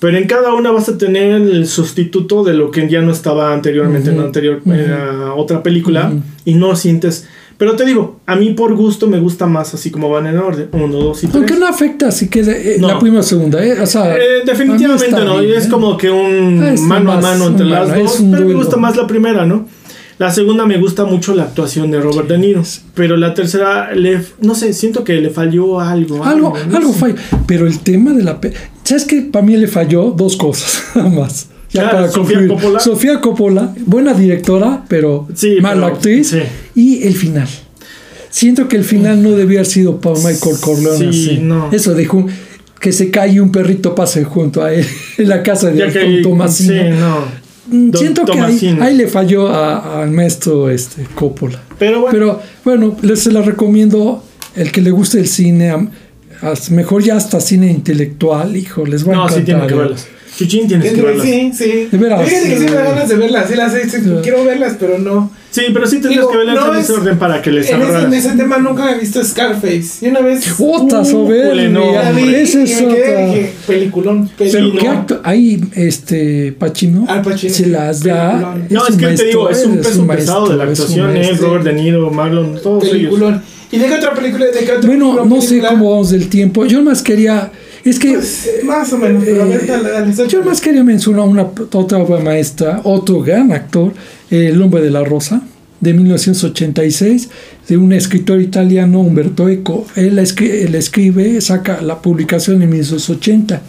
Pero en cada una vas a tener el sustituto de lo que ya no estaba anteriormente en la anterior en la otra película Ujú. y no sientes. Pero te digo, a mí por gusto me gusta más así como van en orden. Uno, dos y tres. Aunque no afecta, así que eh, No. la primera o segunda, ¿eh? O sea, Eh, definitivamente no, bien, es ¿eh? como que un Ah, mano a mano entre las dos, pero me gusta más la primera, ¿no? La segunda me gusta mucho la actuación de Robert De Niro, pero la tercera, le, no sé, siento que le falló algo. Algo, ¿no? algo falla. Pero el tema de la... pe- ¿Sabes que Para mí le falló dos cosas, nada más. Ya para Sofía concluir. Coppola. Sofía Coppola, buena directora, pero Sí, mala pero- actriz. sí. Y el final. Siento que el final no debió haber sido para Michael Corleone. Sí, así. no. Eso dejó que se cae y un perrito pase junto a él en la casa de Tomasino. sí, no. Don Siento que ahí, ahí le falló a- al maestro este, Coppola. Pero bueno, Pero bueno, les se la recomiendo. El que le guste el cine, am- as- mejor ya hasta cine intelectual, hijo, les va a no, encantar. sí tienen que ¿eh? verlas. Chuchín tienes que verlas. Sí. Sí. De veras, Fíjate que sí me da eh, ganas de verlas. Sí, las sí, sí, Sí. quiero verlas, pero no. Pero sí tendrías Digo, que verlas no en ese es- orden para que les En ese, en ese tema nunca he visto Scarface. Y una vez. Puta Uh, soberbia. no. Ese es dije, peliculón, Pero peliculón. ¿qué acto- ahí este Pacino Al Pacino, se sí, las da. peliculón. No, es que te maestro, digo, es un es peso un pesado de la maestro, es un actuación, ¿eh? maestro. Robert De Niro, Marlon, todos ellos. Peliculón. ¿Y de qué otra película? ¿De qué otra Bueno, película, no sé película? cómo vamos del tiempo. Yo más quería. Es que. Pues, más o menos, pero a ver, Eh, dale, dale, Yo más quería mencionar una otra obra maestra, otro gran actor, eh, El hombre de la rosa, de 1986, de un escritor italiano, Umberto Eco. Él, escri- él escribe, saca la publicación en 1980.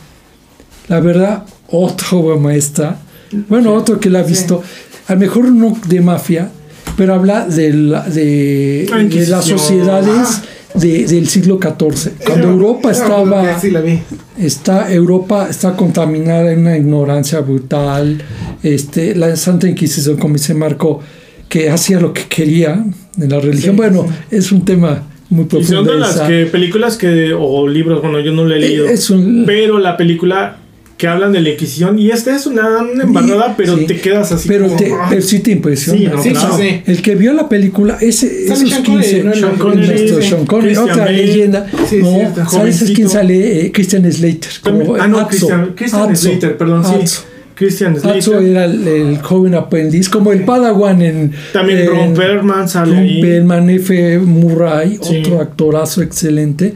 La verdad, otra obra maestra. Bueno, otro que la ha Sí. visto, a lo mejor no de mafia, pero habla de, la- de, La de las sociedades de- del siglo XIV. Cuando Esa- Europa esa estaba Sí, la vi. está Europa está contaminada en una ignorancia brutal este la Santa Inquisición como dice Marco que hacía lo que quería en la religión Sí, bueno sí. es un tema muy Y son profundo de las que, películas que, o libros, bueno, yo no lo he leído. Eh, es un- Pero la película que hablan de la Inquisición, y esta es una, una embarrada, pero Sí. te quedas así pero, como, te, ah. pero sí te impresiona Sí, no, Sí, claro. sí, sí. el que vio la película ese esos Sean Connery, 15 ¿no? Sean Connery, sí. Sean Connery, Christian otra Bale. leyenda Sí, no sabes Jovencito. quién sale Eh, Christian Slater como ah, no, Atzo. Christian, Christian Atzo. Slater, perdón, sí. Atzo. Christian Atzo Slater. era el, el joven aprendiz, como el Padawan en. También en Ron Perlman sale Ron. Perlman, F. Murray, Sí. otro actorazo excelente.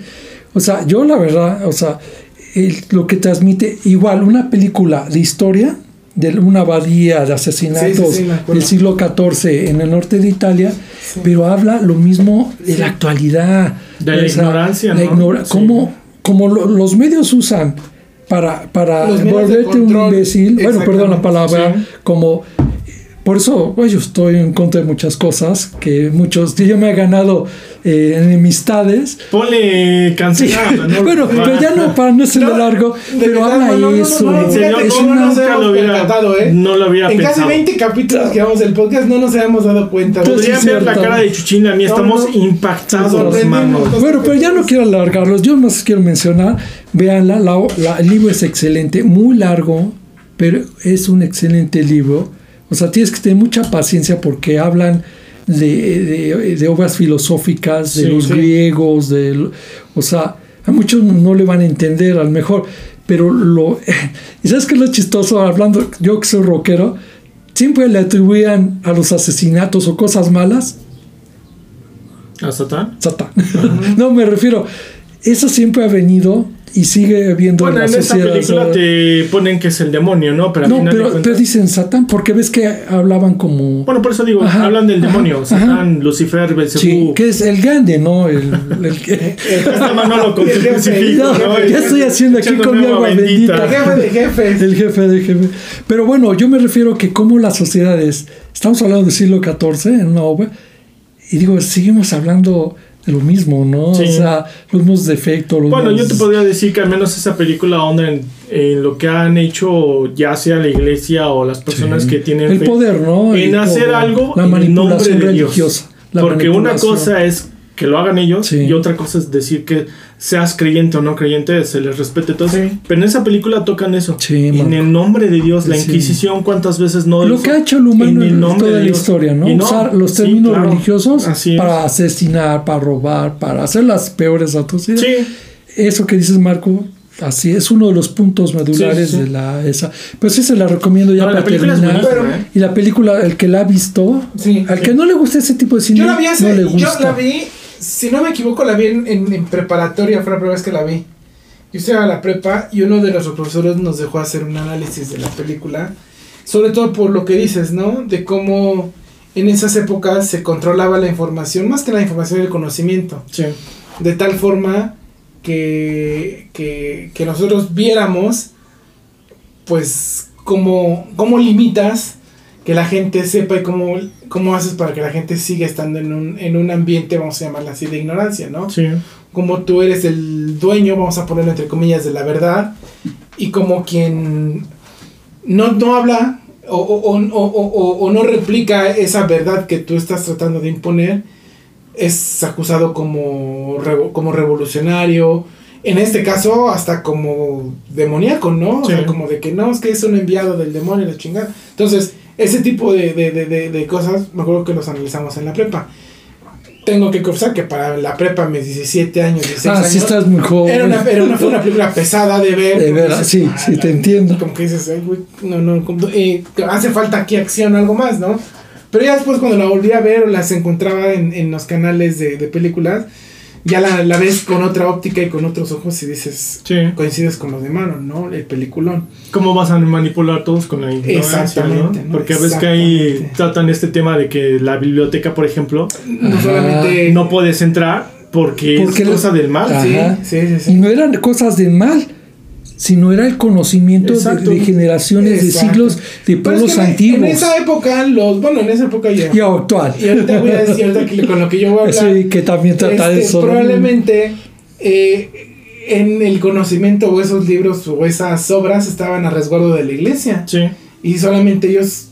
O sea, yo la verdad, o sea, el- lo que transmite, igual, una película de historia de una abadía de asesinatos Sí, sí, sí, me acuerdo. del siglo XIV en el norte de Italia, pero habla lo mismo de la actualidad. De la ignorancia, la ¿no? ignora- Sí. cómo, como lo- los medios usan para, para volverte un imbécil, bueno, perdón la palabra, sí. como por eso pues, yo estoy en contra de muchas cosas que muchos yo me he ganado eh, enemistades Ponle cancelada. ¿no? bueno pero ya no para no ser No, largo pero habla no, no, no, eso no, lo ¿eh? no lo hubiera En casi pensado. 20 capítulos que llevamos del podcast no nos habíamos dado cuenta. Pues Podría sí, ver la cara de Chuchín, a mí No, estamos no. impactados. Bueno, pero ya no quiero alargarlos. Yo más quiero mencionar, véanla, la, la- el libro es excelente, muy largo, pero es un excelente libro. O sea, tienes que tener mucha paciencia porque hablan de, de- de obras filosóficas, de Sí, los sí. griegos, de, o sea, a muchos no le van a entender, a lo mejor, pero lo... ¿Y sabes qué es lo chistoso? Hablando, yo que soy rockero, siempre le atribuían a los asesinatos o cosas malas ¿A Satán? Satán. no, me refiero, eso siempre ha venido y sigue viendo Bueno, la en esa película te ponen que es el demonio, ¿no? Pero al no, final pero, cuentas- pero dicen Satán, porque ves que hablaban como. Bueno, por eso digo, Ajá, hablan del ajá, demonio. ajá. Satán, Lucifer, Belcebú. Sí, que es el grande, ¿no? El, el que. Está Manolo con El jefe, Ya, estoy haciendo aquí con mi agua bendita. Jefe de jefes. El jefe de jefe. Pero bueno, yo me refiero que como las sociedades, estamos hablando del siglo XIV en una obra, y digo, seguimos hablando lo mismo, ¿no? Sí. O sea, los mismos defectos. Los Bueno, yo mismos- te podría decir que al menos esa película onda en, en lo que han hecho ya sea la iglesia o las personas Sí. que tienen el fe, poder, ¿no? en El hacer poder. algo la en el nombre manipulación de Dios. religiosa. la Porque una manipulación. cosa es que lo hagan ellos Sí. y otra cosa es decir que seas creyente o no creyente, se les respete todo. Sí. Pero en esa película tocan eso. Sí, en Marco. el nombre de Dios, la Sí. Inquisición, ¿cuántas veces no? Lo hizo? que ha hecho el humano En el en nombre toda de la Dios. historia, ¿no? Y no, Usar los sí, términos claro. religiosos Así para asesinar, para robar, para hacer las peores atrocidades. Sí, Eso que dices, Marco, así es uno de los puntos medulares Sí, sí. de la esa. Pero sí se la recomiendo ya No, la para es terminar. ¿eh? Y la película, el que la ha visto, Sí. al que no le gusta ese tipo de cine, Yo la vi hace, no le yo la vi, si no me equivoco, la vi en, en- en preparatoria, fue la primera vez que la vi. Yo estaba en la prepa y uno de nuestros profesores nos dejó hacer un análisis de la película, sobre todo por lo que dices, ¿no? De cómo en esas épocas se controlaba la información, más que la información y el conocimiento, sí. de tal forma que, que, que nosotros viéramos, pues, cómo, cómo limitas que la gente sepa y cómo, cómo haces para que la gente siga estando en un, en un ambiente, vamos a llamarlo así, de ignorancia, ¿no? Sí. Como tú eres el dueño, vamos a ponerlo entre comillas, de la verdad, y como quien no, no habla o, o, o, o, o- o no replica esa verdad que tú estás tratando de imponer, es acusado como, como revolucionario, en este caso hasta como demoníaco, ¿no? O sea, como de que no, es que es un enviado del demonio, la chingada. Entonces, ese tipo de, de, de, de, cosas, me acuerdo que los analizamos en la prepa. Tengo que confesar que para la prepa, mis 17 años, 16 Ah, años, sí estás muy joven. era una, era una, fue una película pesada de ver. De dices, sí, "Ah, sí, te entiendo. Como que dices, "Ay, güey, no, no, como- eh, hace falta aquí acción, algo más, ¿no? Pero ya después cuando la volví a ver o las encontraba en, en los canales de, de películas, ya la, la ves con otra óptica y con otros ojos y dices, Sí. coincides con los de Maron, ¿no? El peliculón. ¿Cómo vas a manipular todos con la ignorancia, Exactamente, ¿no? ¿no? Porque ves que ahí tratan este tema de que la biblioteca, por ejemplo, No solamente... no puedes entrar porque, Porque es cosa del mal. Sí, sí, sí, Y sí. no eran cosas del mal, sino era el conocimiento de, generaciones, de siglos, de pueblos que en- antiguos. En esa época, los... Bueno, en esa época ya... Y actual. Y ahorita voy a decir, ahorita que- con lo que yo voy a hablar... Sí, que también trata de Este. Probablemente eh, en el conocimiento o esos libros o esas obras estaban a resguardo de la iglesia. Sí. Y solamente ellos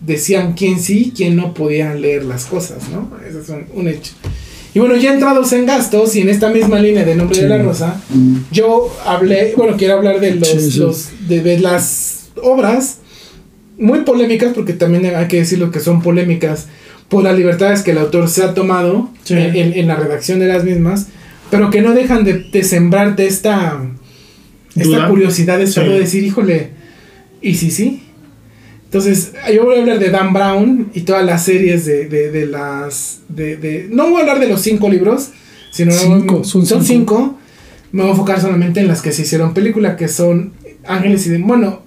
decían quién sí, quién no podían leer las cosas, ¿no? Eso es un, un hecho. Y bueno, ya entrados en gastos y en esta misma línea de Nombre de la. Rosa, yo hablé, bueno, quiero hablar de los, Sí, sí. los- de, de las obras muy polémicas, porque también hay que decirlo que son polémicas por las libertades que el autor se ha tomado Sí. en, en- en la redacción de las mismas, pero que no dejan de, de sembrarte esta, esta ¿Duda? curiosidad de solo decir, híjole, ¿y si sí? Entonces, yo voy a hablar de Dan Brown y todas las series de, de, de las... De, de- no voy a hablar de los cinco libros, sino... Cinco, son son cinco. cinco. Me voy a enfocar solamente en las que se hicieron película, que son Ángeles y Demonios. Bueno,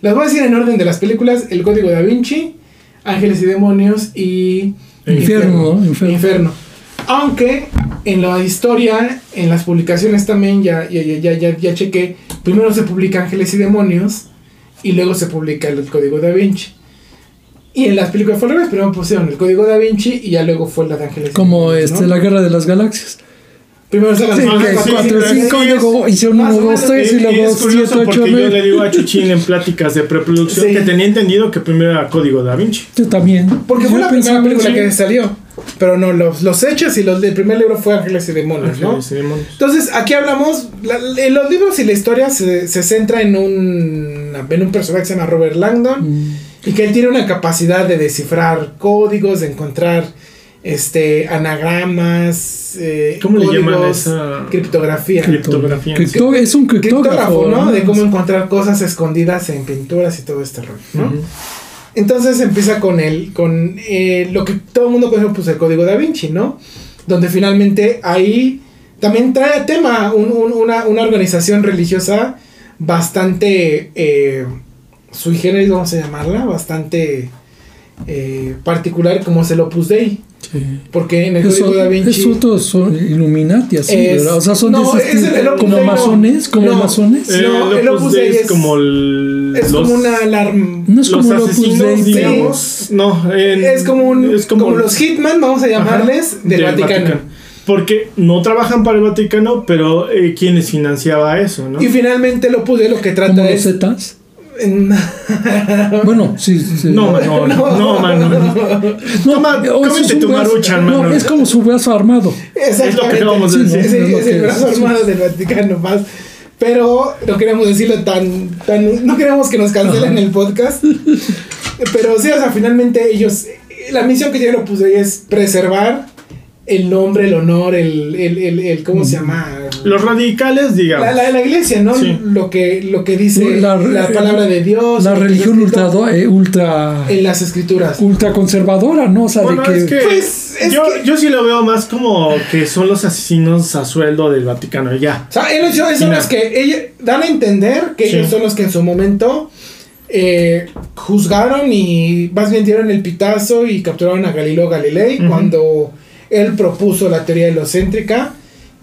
las voy a decir en orden de las películas. El Código da Vinci, Ángeles y Demonios y... Infierno, ¿no? Infierno. Infierno. Aunque en la historia, en las publicaciones también, ya, ya, ya, ya, ya, ya chequé, primero se publica Ángeles y Demonios y luego se publica el Código da Vinci. Y en las películas revés, primero pusieron el Código da Vinci y ya luego fue la de Ángeles Como este, ¿no? la guerra de las galaxias. Primero se las Sí, sí, cinco, sí, y luego es- hicieron más uno, o dos, menos, tres, y Y luego es curioso siete, ocho, porque yo le digo a Chuchín en pláticas de preproducción Sí. que tenía entendido que primero era Código Da Vinci. Yo también. Porque fue la primera película sí. que salió. Pero no, los, los hechos y los del primer libro fue Ángeles y Demonios, ¿no? Ángeles y demonios. Entonces, aquí hablamos, la- en los libros y la historia se, se centra en un, en un personaje que se llama Robert Langdon Mm. y que él tiene una capacidad de descifrar códigos, de encontrar este anagramas, eh, ¿Cómo le llaman códigos, esa criptografía. es un criptógrafo, Criptógrafo, ¿no? ¿no? De cómo encontrar cosas escondidas en pinturas y todo este rollo. Entonces empieza con el, con eh, lo que todo el mundo conoce, pues el código da Vinci, ¿no? Donde finalmente ahí también trae a tema un- un- una, una organización religiosa bastante eh, sui generis, vamos a llamarla, bastante eh, particular como es el Opus Dei. Sí. Porque en el Eso, Código Da Vinci... esos son Illuminati, así, Es- ¿verdad? O sea, son no, de ese es el- el Opus como masones, como No. masones. Eh, No, el el Opus Opus Dei es es- como el, Es los, como una alarma. No es los como el Opus Dei, digamos. No, en- Es como un es como, los hitman, vamos a llamarles, Ajá, del, Vaticano. Porque no trabajan para el Vaticano, pero eh, quienes financiaba eso, ¿no? Y finalmente lo pude, lo que como trata los es. Zetas. Bueno, sí, sí. No, man, no, no, no, man, no. Toma, cómete tu maruchan, No, mano. es como su brazo armado. Es lo que Exactamente. acabamos de Sí, decir. Es el, Es el brazo armado del Vaticano más. Pero no queremos decirlo tan, tan. No queremos que nos cancelen Ajá. el podcast. Pero sí, o sea, finalmente ellos. La misión que tienen Opus Dei es preservar el nombre, el honor, el. el, el, el- ¿Cómo se llama? Los radicales, digamos. La, la, la iglesia, ¿no? Sí. Lo, que, lo que dice la, La- palabra de Dios. La religión ultra, eh, ultra, En las escrituras. ultra conservadora, ¿no? O sea, Bueno, de que, es que, Pues, es yo, que- yo sí lo veo más como que son los asesinos a sueldo del Vaticano, y ya. O sea, ellos son los que ellos dan a entender que Sí. ellos son los que en su momento eh, juzgaron y más bien dieron el pitazo y capturaron a Galileo Galilei cuando él propuso la teoría helocéntrica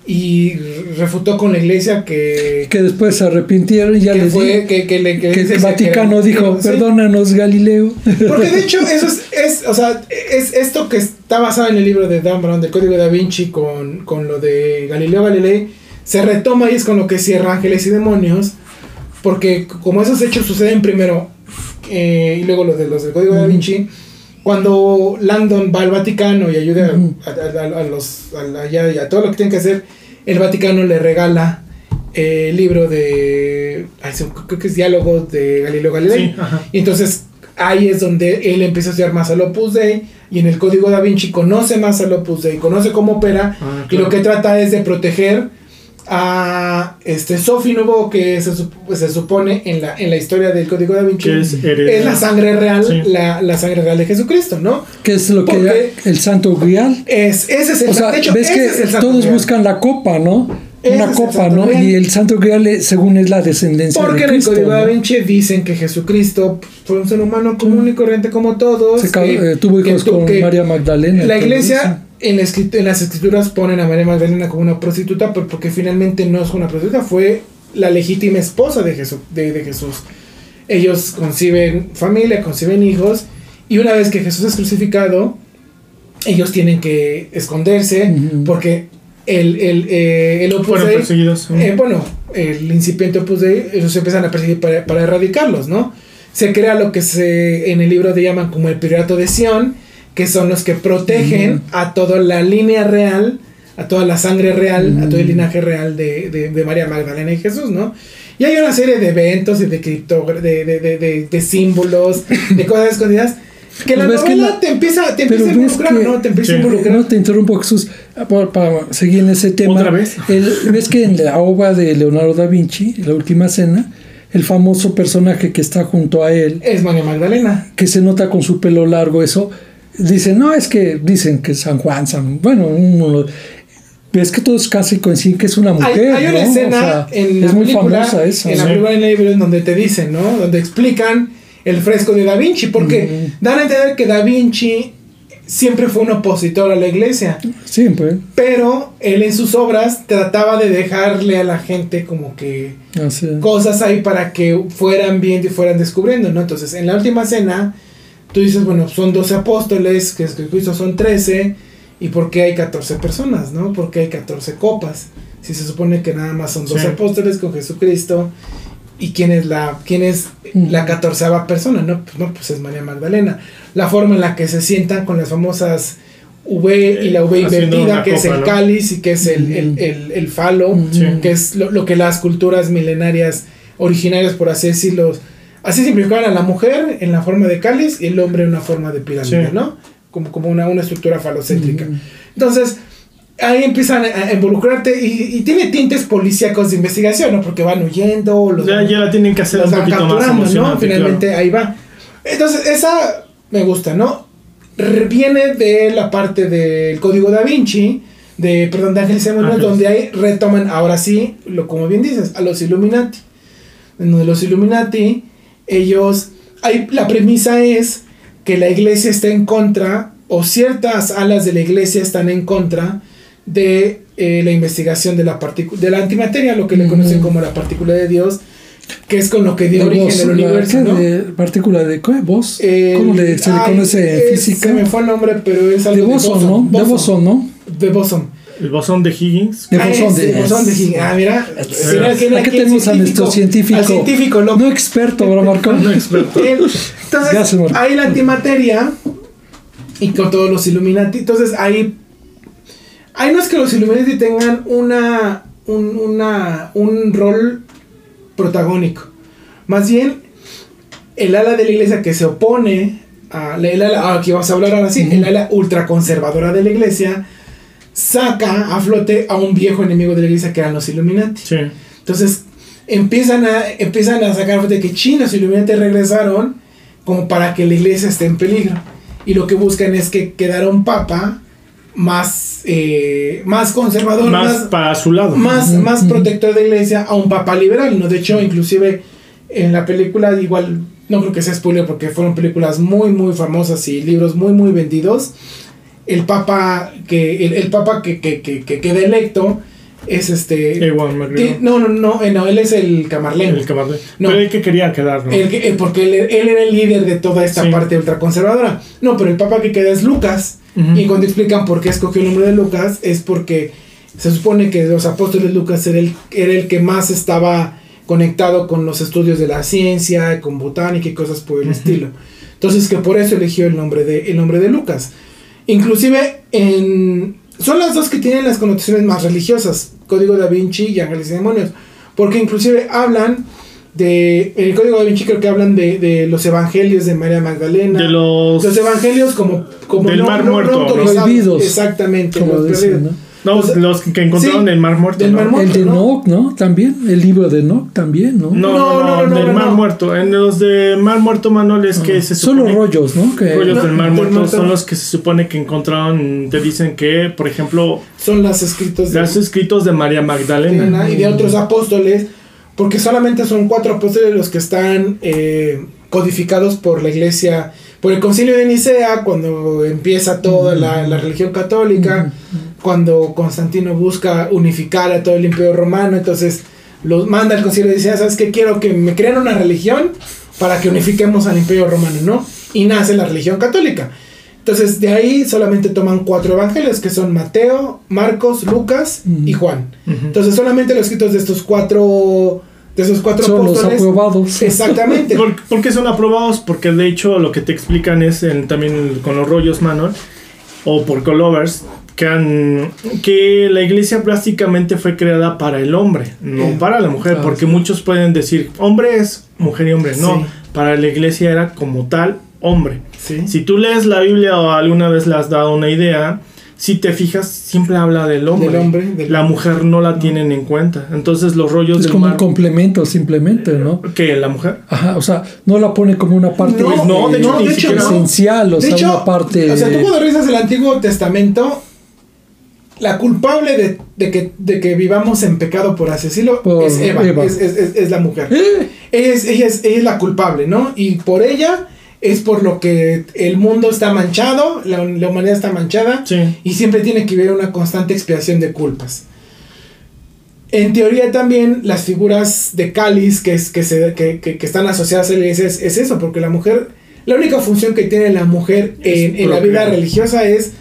y refutó con la iglesia que, que después se arrepintieron y ya que les fue di- que, que, le- que que el Vaticano que- dijo, sí. perdónanos Galileo. Porque de hecho, eso es, es, o sea, es esto que está basado en el libro de Dan Brown, del Código da Vinci, con, con lo de Galileo Galilei, se retoma y es con lo que cierra Ángeles y Demonios, porque como esos hechos suceden primero, eh, y luego los de los del Código da Ujú. Vinci, cuando Landon va al Vaticano y ayuda a- a, a- a los, a, ya- ya todo lo que tienen que hacer, el Vaticano le regala eh, el libro de, ay, creo que es Diálogos de Galileo Galilei. Sí. Y entonces ahí es donde él empieza a estudiar más al Opus Dei y en el código da Vinci conoce más al Opus Dei, conoce cómo opera Ah, y lo que trata es de proteger a este Sophie Nubo que se, pues, se supone en la, en la historia del código da Vinci Que es la sangre real, Sí. la, la sangre real de Jesucristo, ¿no? que es lo que ¿Por era qué? el Santo Grial. Es, ese es el O sea, de hecho, ves es que Santo todos Grial. buscan la copa, ¿no? Ese Una copa, ¿no? Grial. Y el Santo Grial, eh, según es la descendencia Porque de en el Cristo. código da ¿no? Vinci dicen que Jesucristo fue un ser humano común y corriente como todos. Se que- eh, tuvo que hijos con que- María Magdalena. La iglesia en, la escrit- en las escrituras ponen a María Magdalena como una prostituta, pero porque finalmente no es una prostituta, fue la legítima esposa de Jesús. De, de Jesús. Ellos conciben familia, conciben hijos, y una vez que Jesús es crucificado, ellos tienen que esconderse, porque el, el, eh, el Opus Dei- perseguidos. eh, bueno, el incipiente Opus Dei, ellos empiezan a perseguir para, para erradicarlos, ¿no? Se crea lo que se en el libro de llaman como el Priorato de Sion, que son los que protegen a toda la línea real, a toda la sangre real, a todo el linaje real de, de- de María Magdalena y Jesús, ¿no? Y hay una serie de eventos y de, criptogra- de, de, de, de- de símbolos, de cosas escondidas, que la Pues ves que novela la- te empieza, te empieza a involucrar, que- ¿no? Te empieza a Sí. involucrar. No te interrumpo, Jesús, para, para seguir en ese tema. ¿Otra vez? El- ves que en la obra de Leonardo da Vinci, La Última Cena, el famoso personaje que está junto a él, Es María Magdalena. que se nota con su pelo largo, eso, dicen, no, es que dicen que San Juan, San, bueno, uno, ves que todos casi coinciden que es una mujer. hay una ¿no? escena O sea, en es la muy película, famosa esa. en la ¿no? película libro en donde te dicen, ¿no? Donde explican el fresco de Da Vinci, porque dan a entender que Da Vinci siempre fue un opositor a la iglesia, Siempre. pero él en sus obras trataba de dejarle a la gente como que Así. cosas ahí para que fueran viendo y fueran descubriendo, ¿no? Entonces, en la última cena, tú dices, bueno, son 12 apóstoles, que es que Cristo son 13, ¿y por qué hay 14 personas, no? ¿Por qué hay 14 copas? Si se supone que nada más son 12 Sí. apóstoles con Jesucristo, ¿y quién es la, quién es la catorceava persona? No, pues no, pues es María Magdalena. La forma en la que se sientan con las famosas V y la V Haciendo invertida, que es el ¿no? cáliz y que es el, el, el, el falo. Sí. que es lo, lo que las culturas milenarias originarias, por así decirlo, así simplificaban a la mujer en la forma de cáliz y el hombre en una forma de pirámide, Sí. ¿no? Como, como una, una estructura falocéntrica. Entonces, ahí empiezan a involucrarte y, y tiene tintes policíacos de investigación, ¿no? Porque van huyendo, los Ya, van- ya la tienen que hacer los un van poquito más ¿no? Finalmente claro. ahí va. Entonces, esa me gusta, ¿no? Viene de la parte del código da Vinci, de perdón, de Ángeles Ángeles. donde ahí retoman, ahora sí, lo como bien dices, a los Illuminati. En donde los Illuminati, ellos, ahí la premisa es que la iglesia está en contra, o ciertas alas de la iglesia están en contra de eh, la investigación de la, de la antimateria, lo que le conocen como la partícula de Dios, que es con lo que dio De origen la- universo, ¿qué ¿no? de partícula de qué? ¿Voz? El- ¿Cómo le, se le ay, conoce en física? Se me fue el nombre, pero es algo de bosón, ¿no? De bosón, ¿no? De. El bosón de Higgins. De Ah, bosón de- bosón de Higgs. Ah, mira. mira Aquí el tenemos a nuestro científico. Al científico, loco. No experto, ¿verdad, Marco? No experto. Entonces, Gracias, Marco. hay la antimateria y con todos los Illuminati. Entonces, ahí. Ahí no es que los Illuminati tengan una. Un, una, un rol protagónico. Más bien, el ala de la iglesia que se opone a la, el ala, ah, aquí vamos a hablar ahora sí, el ala ultraconservadora de la iglesia saca a flote a un viejo enemigo de la iglesia que eran los Illuminati. Sí. Entonces empiezan a, empiezan a sacar flote que chinos y Illuminati regresaron como para que la iglesia esté en peligro. Y lo que buscan es que quedara un papa más, eh, más conservador, Más más, para su lado. más, Ujú, más ujú. protector de la iglesia a un papa liberal, ¿no? De hecho, inclusive en la película, igual, no creo que sea spoiler porque fueron películas muy, muy famosas y libros muy, muy vendidos. El papa que, el, el papa que, que, que, que queda electo es este... Ewan McGregor. no, no, no, eh, no, él es el camarlengo. El camarde. No. Pero el que quería quedar, ¿no? El que- eh, porque él, él era el líder de toda esta Sí. parte ultraconservadora. No, pero el papa que queda es Lucas. Y cuando explican por qué escogió el nombre de Lucas, es porque se supone que los apóstoles Lucas era el, era el que más estaba conectado con los estudios de la ciencia, con botánica y cosas por el estilo. Entonces que por eso eligió el nombre de, el nombre de Lucas. Inclusive en, son las dos que tienen las connotaciones más religiosas, Código da Vinci y Ángeles y Demonios. Porque inclusive hablan de, en el Código da Vinci creo que hablan de, de los evangelios de María Magdalena. De los. Los evangelios como, como Del Mar Muerto, ¿no? autorizados. Prohibidos. Exactamente. Como los dicen. ¿No? No, Los- los que encontraron sí, el Mar Muerto. del ¿no? Mar Muerto. El de ¿no? Enoch, ¿no? También. El libro de Enoch también, ¿no? No, no, No, no, no, no, del Mar no. Muerto. En los de Mar Muerto, Manuel, es que se Son los supone- rollos, ¿no? Que, rollos No, del Mar Muerto son los que se supone que encontraron. Te dicen que, por ejemplo, Son los escritos de, los escritos de María Magdalena. Magdalena y de otros apóstoles. Porque solamente son cuatro apóstoles los que están eh, codificados por la iglesia. Por el concilio de Nicea, cuando empieza toda la, la religión católica. Cuando Constantino busca unificar a todo el imperio romano. Entonces los manda al concilio de Nicea. ¿Sabes qué? Quiero que me crean una religión para que unifiquemos al imperio romano, ¿no? Y nace la religión católica. Entonces, de ahí solamente toman cuatro evangelios, que son Mateo, Marcos, Lucas y Juan. Ujú. Entonces, solamente los escritos de estos cuatro, de esos cuatro son los apóstoles. aprobados. Exactamente. ¿Por, por qué son aprobados? Porque de hecho lo que te explican es en- también con los rollos Manuel o por Colovers que, han- que la iglesia prácticamente fue creada para el hombre, no Eh, para la mujer, claro, porque sí. muchos pueden decir hombre es mujer y hombre, no, Sí. para la iglesia era como tal hombre. Si tú lees la Biblia o alguna vez le has dado una idea, si te fijas, siempre habla del hombre. Del hombre, del- La mujer no la tienen en cuenta. Entonces los rollos Es del como un complemento simplemente, ¿no? ¿Qué? ¿La mujer? Ajá, o sea, no la pone como una parte No, Pues no, de hecho, de hecho, esencial, o De sea, hecho, una parte... O sea, tú cuando revisas el Antiguo Testamento, la culpable de, de que, de que vivamos en pecado, por así decirlo, Por es Eva, Eva. Es, es- es- es la mujer. ¡Eh! Ella es, ella, es, ella es la culpable, ¿no? Y por ella es por lo que el mundo está manchado, la, la humanidad está manchada, Sí. y siempre tiene que haber una constante expiación de culpas. En teoría también las figuras de cáliz que, es, que, se, que, que- que están asociadas a la iglesia es, es eso, porque la mujer, la única función que tiene la mujer en, en la vida religiosa es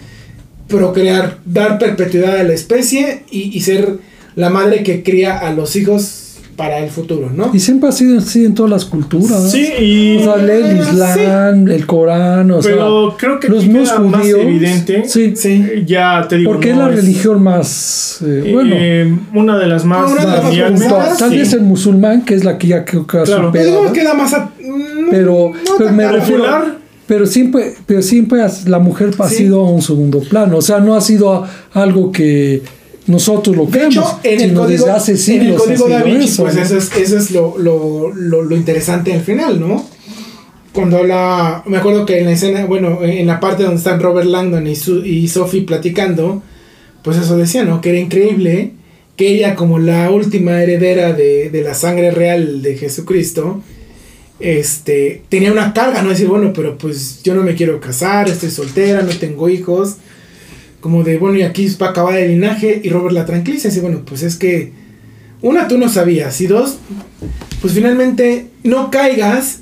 procrear, dar perpetuidad a la especie y, y ser la madre que cría a los hijos para el futuro, ¿no? Y siempre ha sido así en todas las culturas. Sí, y... O sea, lee el Islam, el Corán, o Pero sea, creo que los aquí más queda más judíos. evidente. Sí, Sí. Ya te digo. porque es la religión más, eh, bueno, eh, una de las más. Una de las más tal sí. vez el musulmán, que es la que ya creo que ha Claro. Pues superado. digamos que da más a- mm, Pero, no pero me refiero. Pero siempre, pero siempre la mujer ha sido a un segundo plano, o sea, no ha sido algo que nosotros lo De creemos, hecho, en el código, desde hace en el siglos código sido Da Vinci, eso, pues ¿no? eso es, eso es lo, lo, lo, lo interesante al final, ¿no? Cuando habla, me acuerdo que en la escena, bueno, en la parte donde están Robert Langdon y, su, y Sophie platicando, pues eso decía, ¿no? Que era increíble que ella como la última heredera de, de la sangre real de Jesucristo, este, tenía una carga, ¿no? Decir, bueno, pero pues yo no me quiero casar, estoy soltera, no tengo hijos. Como de, bueno, y aquí va a acabar el linaje. Y Robert la tranquiliza y dice, bueno, pues es que, una, tú no sabías. Y dos, pues finalmente no caigas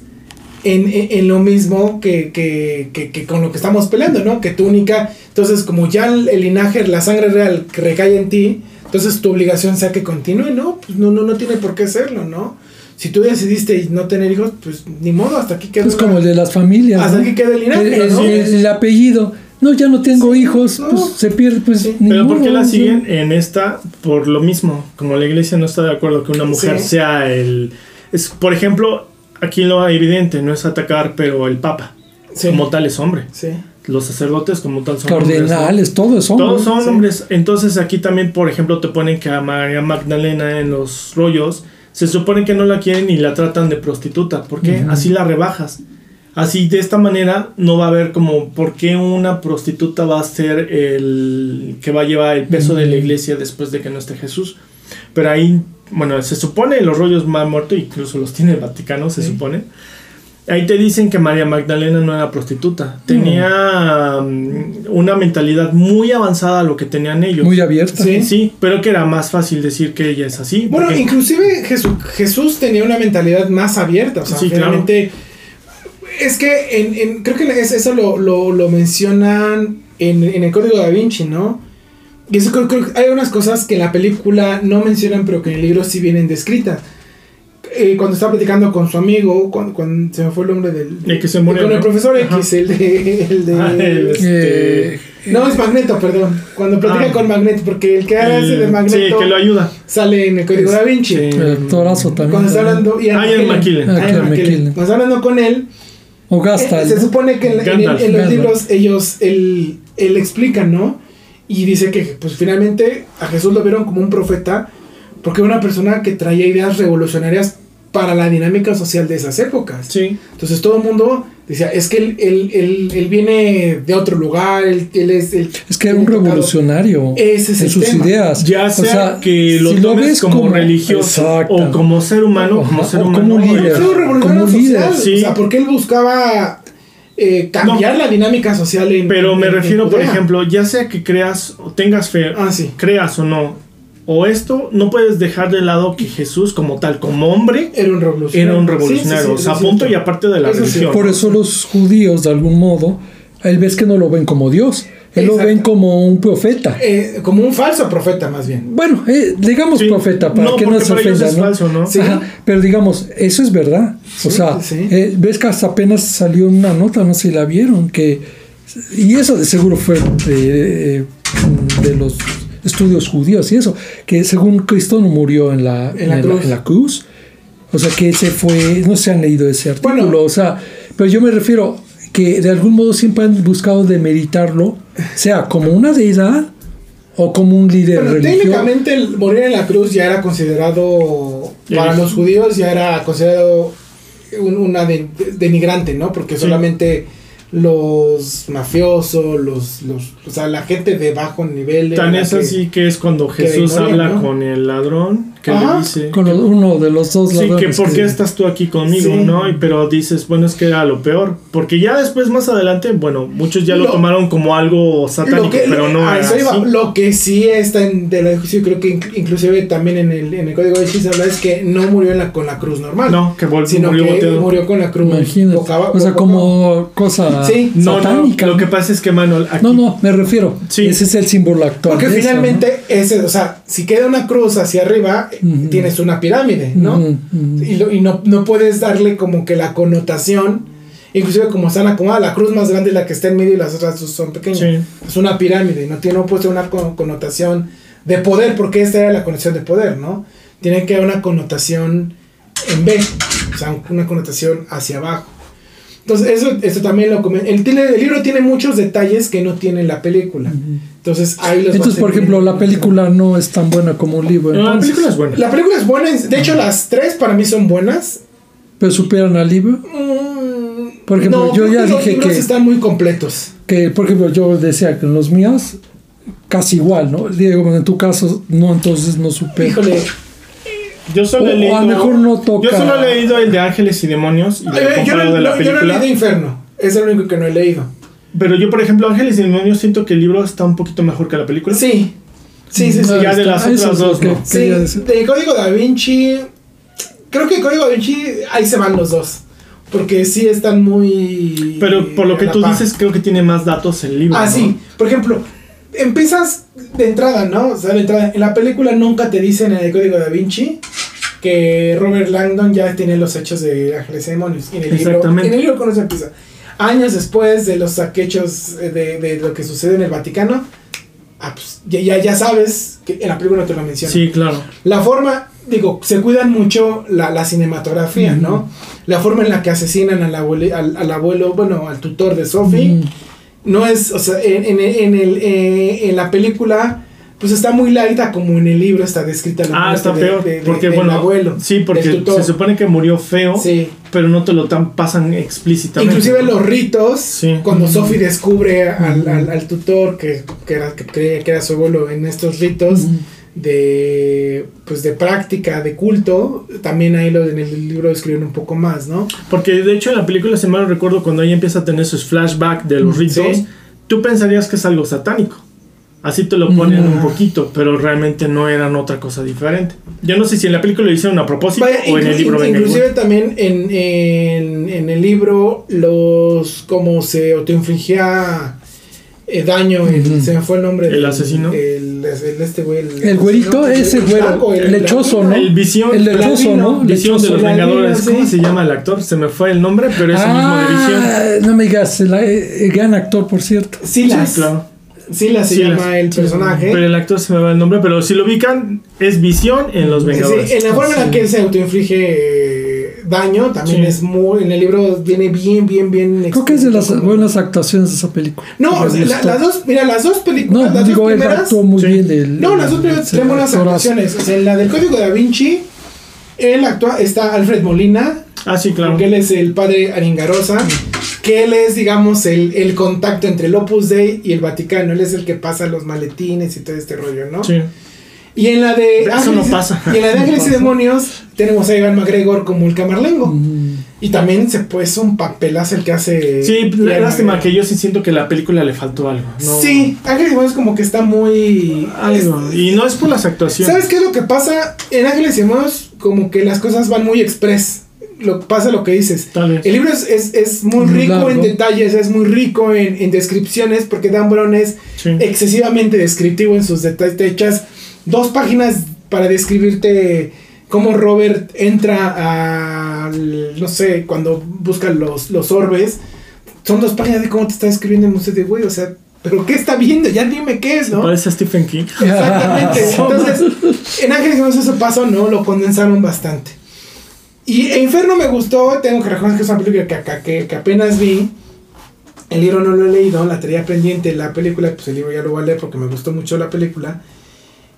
en, en- lo mismo que, que, que, con lo que estamos peleando, ¿no? Que tu única, entonces como ya el, linaje, la sangre real recae en ti, entonces tu obligación sea que continúe, ¿no? Pues no, no, no tiene por qué serlo, ¿no? Si tú decidiste no tener hijos, pues ni modo, hasta aquí quedó. Es como el de las familias. Hasta ¿no? aquí queda el linaje, El, ¿no? el- el apellido. No, ya no tengo hijos. no. Pues se pierde. Pues, Sí. ni Pero ¿por qué modo, la siguen en esta? Por lo mismo, como la iglesia no está de acuerdo que una mujer Sí. sea el... Es, por ejemplo, aquí lo evidente, no es atacar, pero el papa, Sí. como tal es hombre. Sí. Los sacerdotes como tal son hombres, ¿no? Cardenales, todo eso. Todos son Sí. hombres. Entonces aquí también, por ejemplo, te ponen que a María Magdalena en los rollos se supone que no la quieren y la tratan de prostituta. ¿Por qué? Así la rebajas. Así de esta manera no va a haber como por qué una prostituta va a ser el que va a llevar el peso de la iglesia después de que no esté Jesús. Pero ahí, bueno, se supone los rollos más muertos, incluso los tiene el Vaticano, se Sí. supone. Ahí te dicen que María Magdalena no era prostituta. Tenía mm, una mentalidad muy avanzada a lo que tenían ellos. Muy abierta. Sí. Sí, pero que era más fácil decir que ella es así. Bueno, porque- inclusive Jesús, Jesús tenía una mentalidad más abierta, o sea, Sí, claro. realmente es que en, en- creo que es- eso lo, lo, lo mencionan en, en el Código da Vinci, ¿no? Y eso creo, creo que hay unas cosas que en la película no mencionan, pero que en el libro sí vienen descritas. Eh, cuando estaba platicando con su amigo, cuando, cuando se me fue el nombre del... El que se murió, Con el profesor Ajá. X, el de... El de Ah, el, este, Eh, no, es Magneto, perdón. Cuando platica Ah. con Magneto, porque el que hace el- de Magneto Sí, que lo ayuda. sale en el Código da Vinci. Sí. el actorazo también. Cuando está hablando. Ian Ah, Ian McKellen. Ah, Ah. Cuando está hablando con él, O eh, Gastal. se ¿no? supone que en, en- en- Gandalf. en los libros ellos, él, él explica, ¿no? Y dice que, pues finalmente a Jesús lo vieron como un profeta, porque era una persona que traía ideas revolucionarias para la dinámica social de esas épocas. Sí. Entonces todo el mundo decía, es que él, él, él, él viene de otro lugar, él, él es... él Es que era un revolucionario Ese es en el sus tema. ideas. Ya O sea, que lo si lo tomes ves como, religioso Exacto. o como ser humano, como ser o humano. como un líder. Como líder, social, sí. O sea, porque él buscaba eh, cambiar la dinámica social en Pero en- me en refiero, por ejemplo, ya sea que creas o tengas fe, Ah, sí. creas o no, o esto, no puedes dejar de lado que Jesús como tal, como hombre, Era un revolucionario. era un Sí, sí, revolucionario. sí, o sea, punto y aparte de la Eso sí. religión. Por eso los judíos, de algún modo, él ves que no lo ven como Dios. Él lo ven como un profeta. Eh, como un falso profeta, más bien. Bueno, eh, digamos Sí. profeta, para No, que no se ofenda, ¿no? falso, ¿no? Sí. Ajá, pero digamos, eso es verdad. Sí, o sea, sí. eh, ves que hasta apenas salió una nota, no sé si la vieron, que y eso de seguro fue de, de los estudios judíos y eso, que según Cristo no murió en la, En la cruz. en la cruz. O sea, que ese fue, no se han leído ese artículo, Bueno. o sea, pero yo me refiero que de algún modo siempre han buscado demeritarlo, sea como una deidad o como un líder Bueno, religioso. técnicamente el morir en la cruz ya era considerado, para los judíos ya era considerado un- una de- de- denigrante, ¿no? Porque Sí. Los mafiosos, los, los, o sea, la gente de bajo nivel. Tan es que- así que es cuando que Jesús habla ¿no? con el ladrón, que Ajá. le dice... Con uno de los dos Sí, que por qué que- estás tú aquí conmigo, Sí. ¿no? Y pero dices, bueno, es que era lo peor. Porque ya después, más adelante, bueno, muchos ya lo, Lo- tomaron como algo satánico, que, pero no era eso iba. así. Lo que sí está en de la juicio, creo que inc- inclusive también en el, en el código de se habla es que no murió en la, con la cruz normal. No, que vol- sino murió que boteado. murió con la cruz Imagínate. boca o sea, boca como cosa Sí. No, no, satánica. lo que pasa es que, Manuel, aquí... No, no, me refiero. Sí. Ese es el símbolo actual. Porque finalmente, ese, o sea, si queda una cruz hacia arriba, tienes una pirámide, ¿no? Y, lo- y no, no puedes darle como que la connotación, inclusive como están acomodadas, la cruz más grande es la que está en medio y las otras dos son pequeñas. Sí. Es una pirámide, no tiene no puede ser una con- connotación de poder, porque esta era la connotación de poder, ¿no? Tiene que haber una connotación en B, o sea, una connotación hacia abajo. Entonces, eso, eso también lo comen. El, tiene- el libro tiene muchos detalles que no tiene la película. Entonces, ahí los Entonces, por ejemplo, la película no es tan buena como un libro. No, la película es buena. La película es buena, de hecho, las tres para mí son buenas. Pero superan al libro. Mm, Por ejemplo, yo ya los dije libros que- están muy completos. Que, por ejemplo, yo decía que en los míos casi igual, ¿no? Diego, en tu caso, no, entonces no supe. Híjole, Yo solo O- he o leído. a lo mejor no toca- Yo solo he leído el de Ángeles y Demonios y he eh, yo, no, de la no, yo no he película. leído Inferno. Es el único que no he leído. Pero yo, por ejemplo, Ángeles y Demonios siento que el libro está un poquito mejor que la película. Sí. Sí, sí, sí. ya de las Eso es otras dos, que ¿no? Sí, de Código Da Vinci. Creo que Código Da Vinci, ahí se van los dos. Porque sí están muy. Pero por lo a que tú par. dices, creo que tiene más datos el libro. Ah, ¿no? sí. Por ejemplo, empiezas de entrada, ¿no? O sea, de entrada. En la película nunca te dicen en el Código Da Vinci que Robert Langdon ya tiene los hechos de Ángeles y Demonios. Y en el libro, Exactamente. en el libro con eso empieza. Años después de los saquechos eh, de, de lo que sucede en el Vaticano, ah, pues, ya, ya, ya sabes que en la película no te lo mencionan. Sí, claro. La forma, digo, se cuidan mucho la, la cinematografía, ¿no? La forma en la que asesinan al, abuele- al, al abuelo, bueno, al tutor de Sophie, Mm. No es, o sea, en, en, en el, eh, en la película, pues está muy larga como en el libro está descrita la Ah, está de- peor. de- de- porque, bueno, abuelo. sí, porque tutor. se supone que murió feo, Sí. pero no te lo tan pasan explícitamente. Inclusive ¿no? los ritos, Sí. cuando Sophie descubre al, al, al tutor que, que, era, que creía que era su abuelo en estos ritos de pues de práctica, de culto, también ahí lo en el libro describen un poco más, ¿no? Porque de hecho en la película, si mal recuerdo, cuando ella empieza a tener sus flashbacks de los ritos, Sí. tú pensarías que es algo satánico. Así te lo ponen Mm. un poquito, pero realmente no eran otra cosa diferente. Yo no sé si en la película lo hicieron a propósito Vaya, o en el libro inclusive también en, en, en el libro los como se autoinfligía eh, daño el- Ujú. se me fue el nombre ¿El del- asesino? el, el- este güey El güerito, asesino, ese el güero, el lechoso, ¿no? El visión, El lechoso, ¿no? visión de los Vengadores. ¿Cómo sí. se llama el actor? Se me fue el nombre, pero es el mismo de visión. Ah, no me digas, el, el gran actor, por cierto. Silas Sí, claro. Silas se Silas. llama el Sí. personaje Pero el actor se me va el nombre, pero si lo ubican, es visión en los Vengadores. Sí, en la forma en la que él se autoinflige eh, daño también Sí. es muy en el libro viene bien bien bien Creo que es de las buenas actuaciones de esa película. no la- las dos mira las dos películas No, las digo, dos primeras actuó muy Sí. bien. El, No, las dos primeras tienen buenas actuaciones. O sea, en la del Código da Vinci, él actúa, está Alfred Molina, Ah, sí, claro. porque él es el padre Aringarosa, que él es, digamos, el, el contacto entre el Opus Dei y el Vaticano. Él es el que pasa los maletines y todo este rollo, ¿no? Sí. Y en la de Eso no Ángeles- pasa. Y en la de No Ángeles y. Demonios tenemos a Ivan McGregor como el camarlengo. Mm. Y también se pues un papelazo el que hace. Sí, lástima que yo sí siento que la película le faltó algo. ¿no? Sí, Ángeles y Demonios como que está muy. Algo. es- Y no es por las actuaciones. ¿Sabes qué es lo que pasa? En Ángeles y Demonios, como que las cosas van muy express. Lo pasa lo que dices. Tal vez. El libro es, es, es muy Muy rico largo. en detalles, es muy rico en, en descripciones, porque Dan Brown es Sí. excesivamente descriptivo en sus detalles. Te echas dos páginas para describirte cómo Robert entra al, no sé, cuando busca los, los orbes. Son dos páginas de cómo te está describiendo el museo de güey, o sea, pero ¿qué está viendo? Ya dime qué es, ¿no? Parece Stephen King. Exactamente. Entonces, en Ángeles Demonios eso pasó, ¿no? Lo condensaron bastante. Y Inferno me gustó, tengo que reconocer que es una película que, que, que- que apenas vi. El libro no lo he leído, la tenía pendiente, la película, pues el libro ya lo voy a leer porque me gustó mucho la película.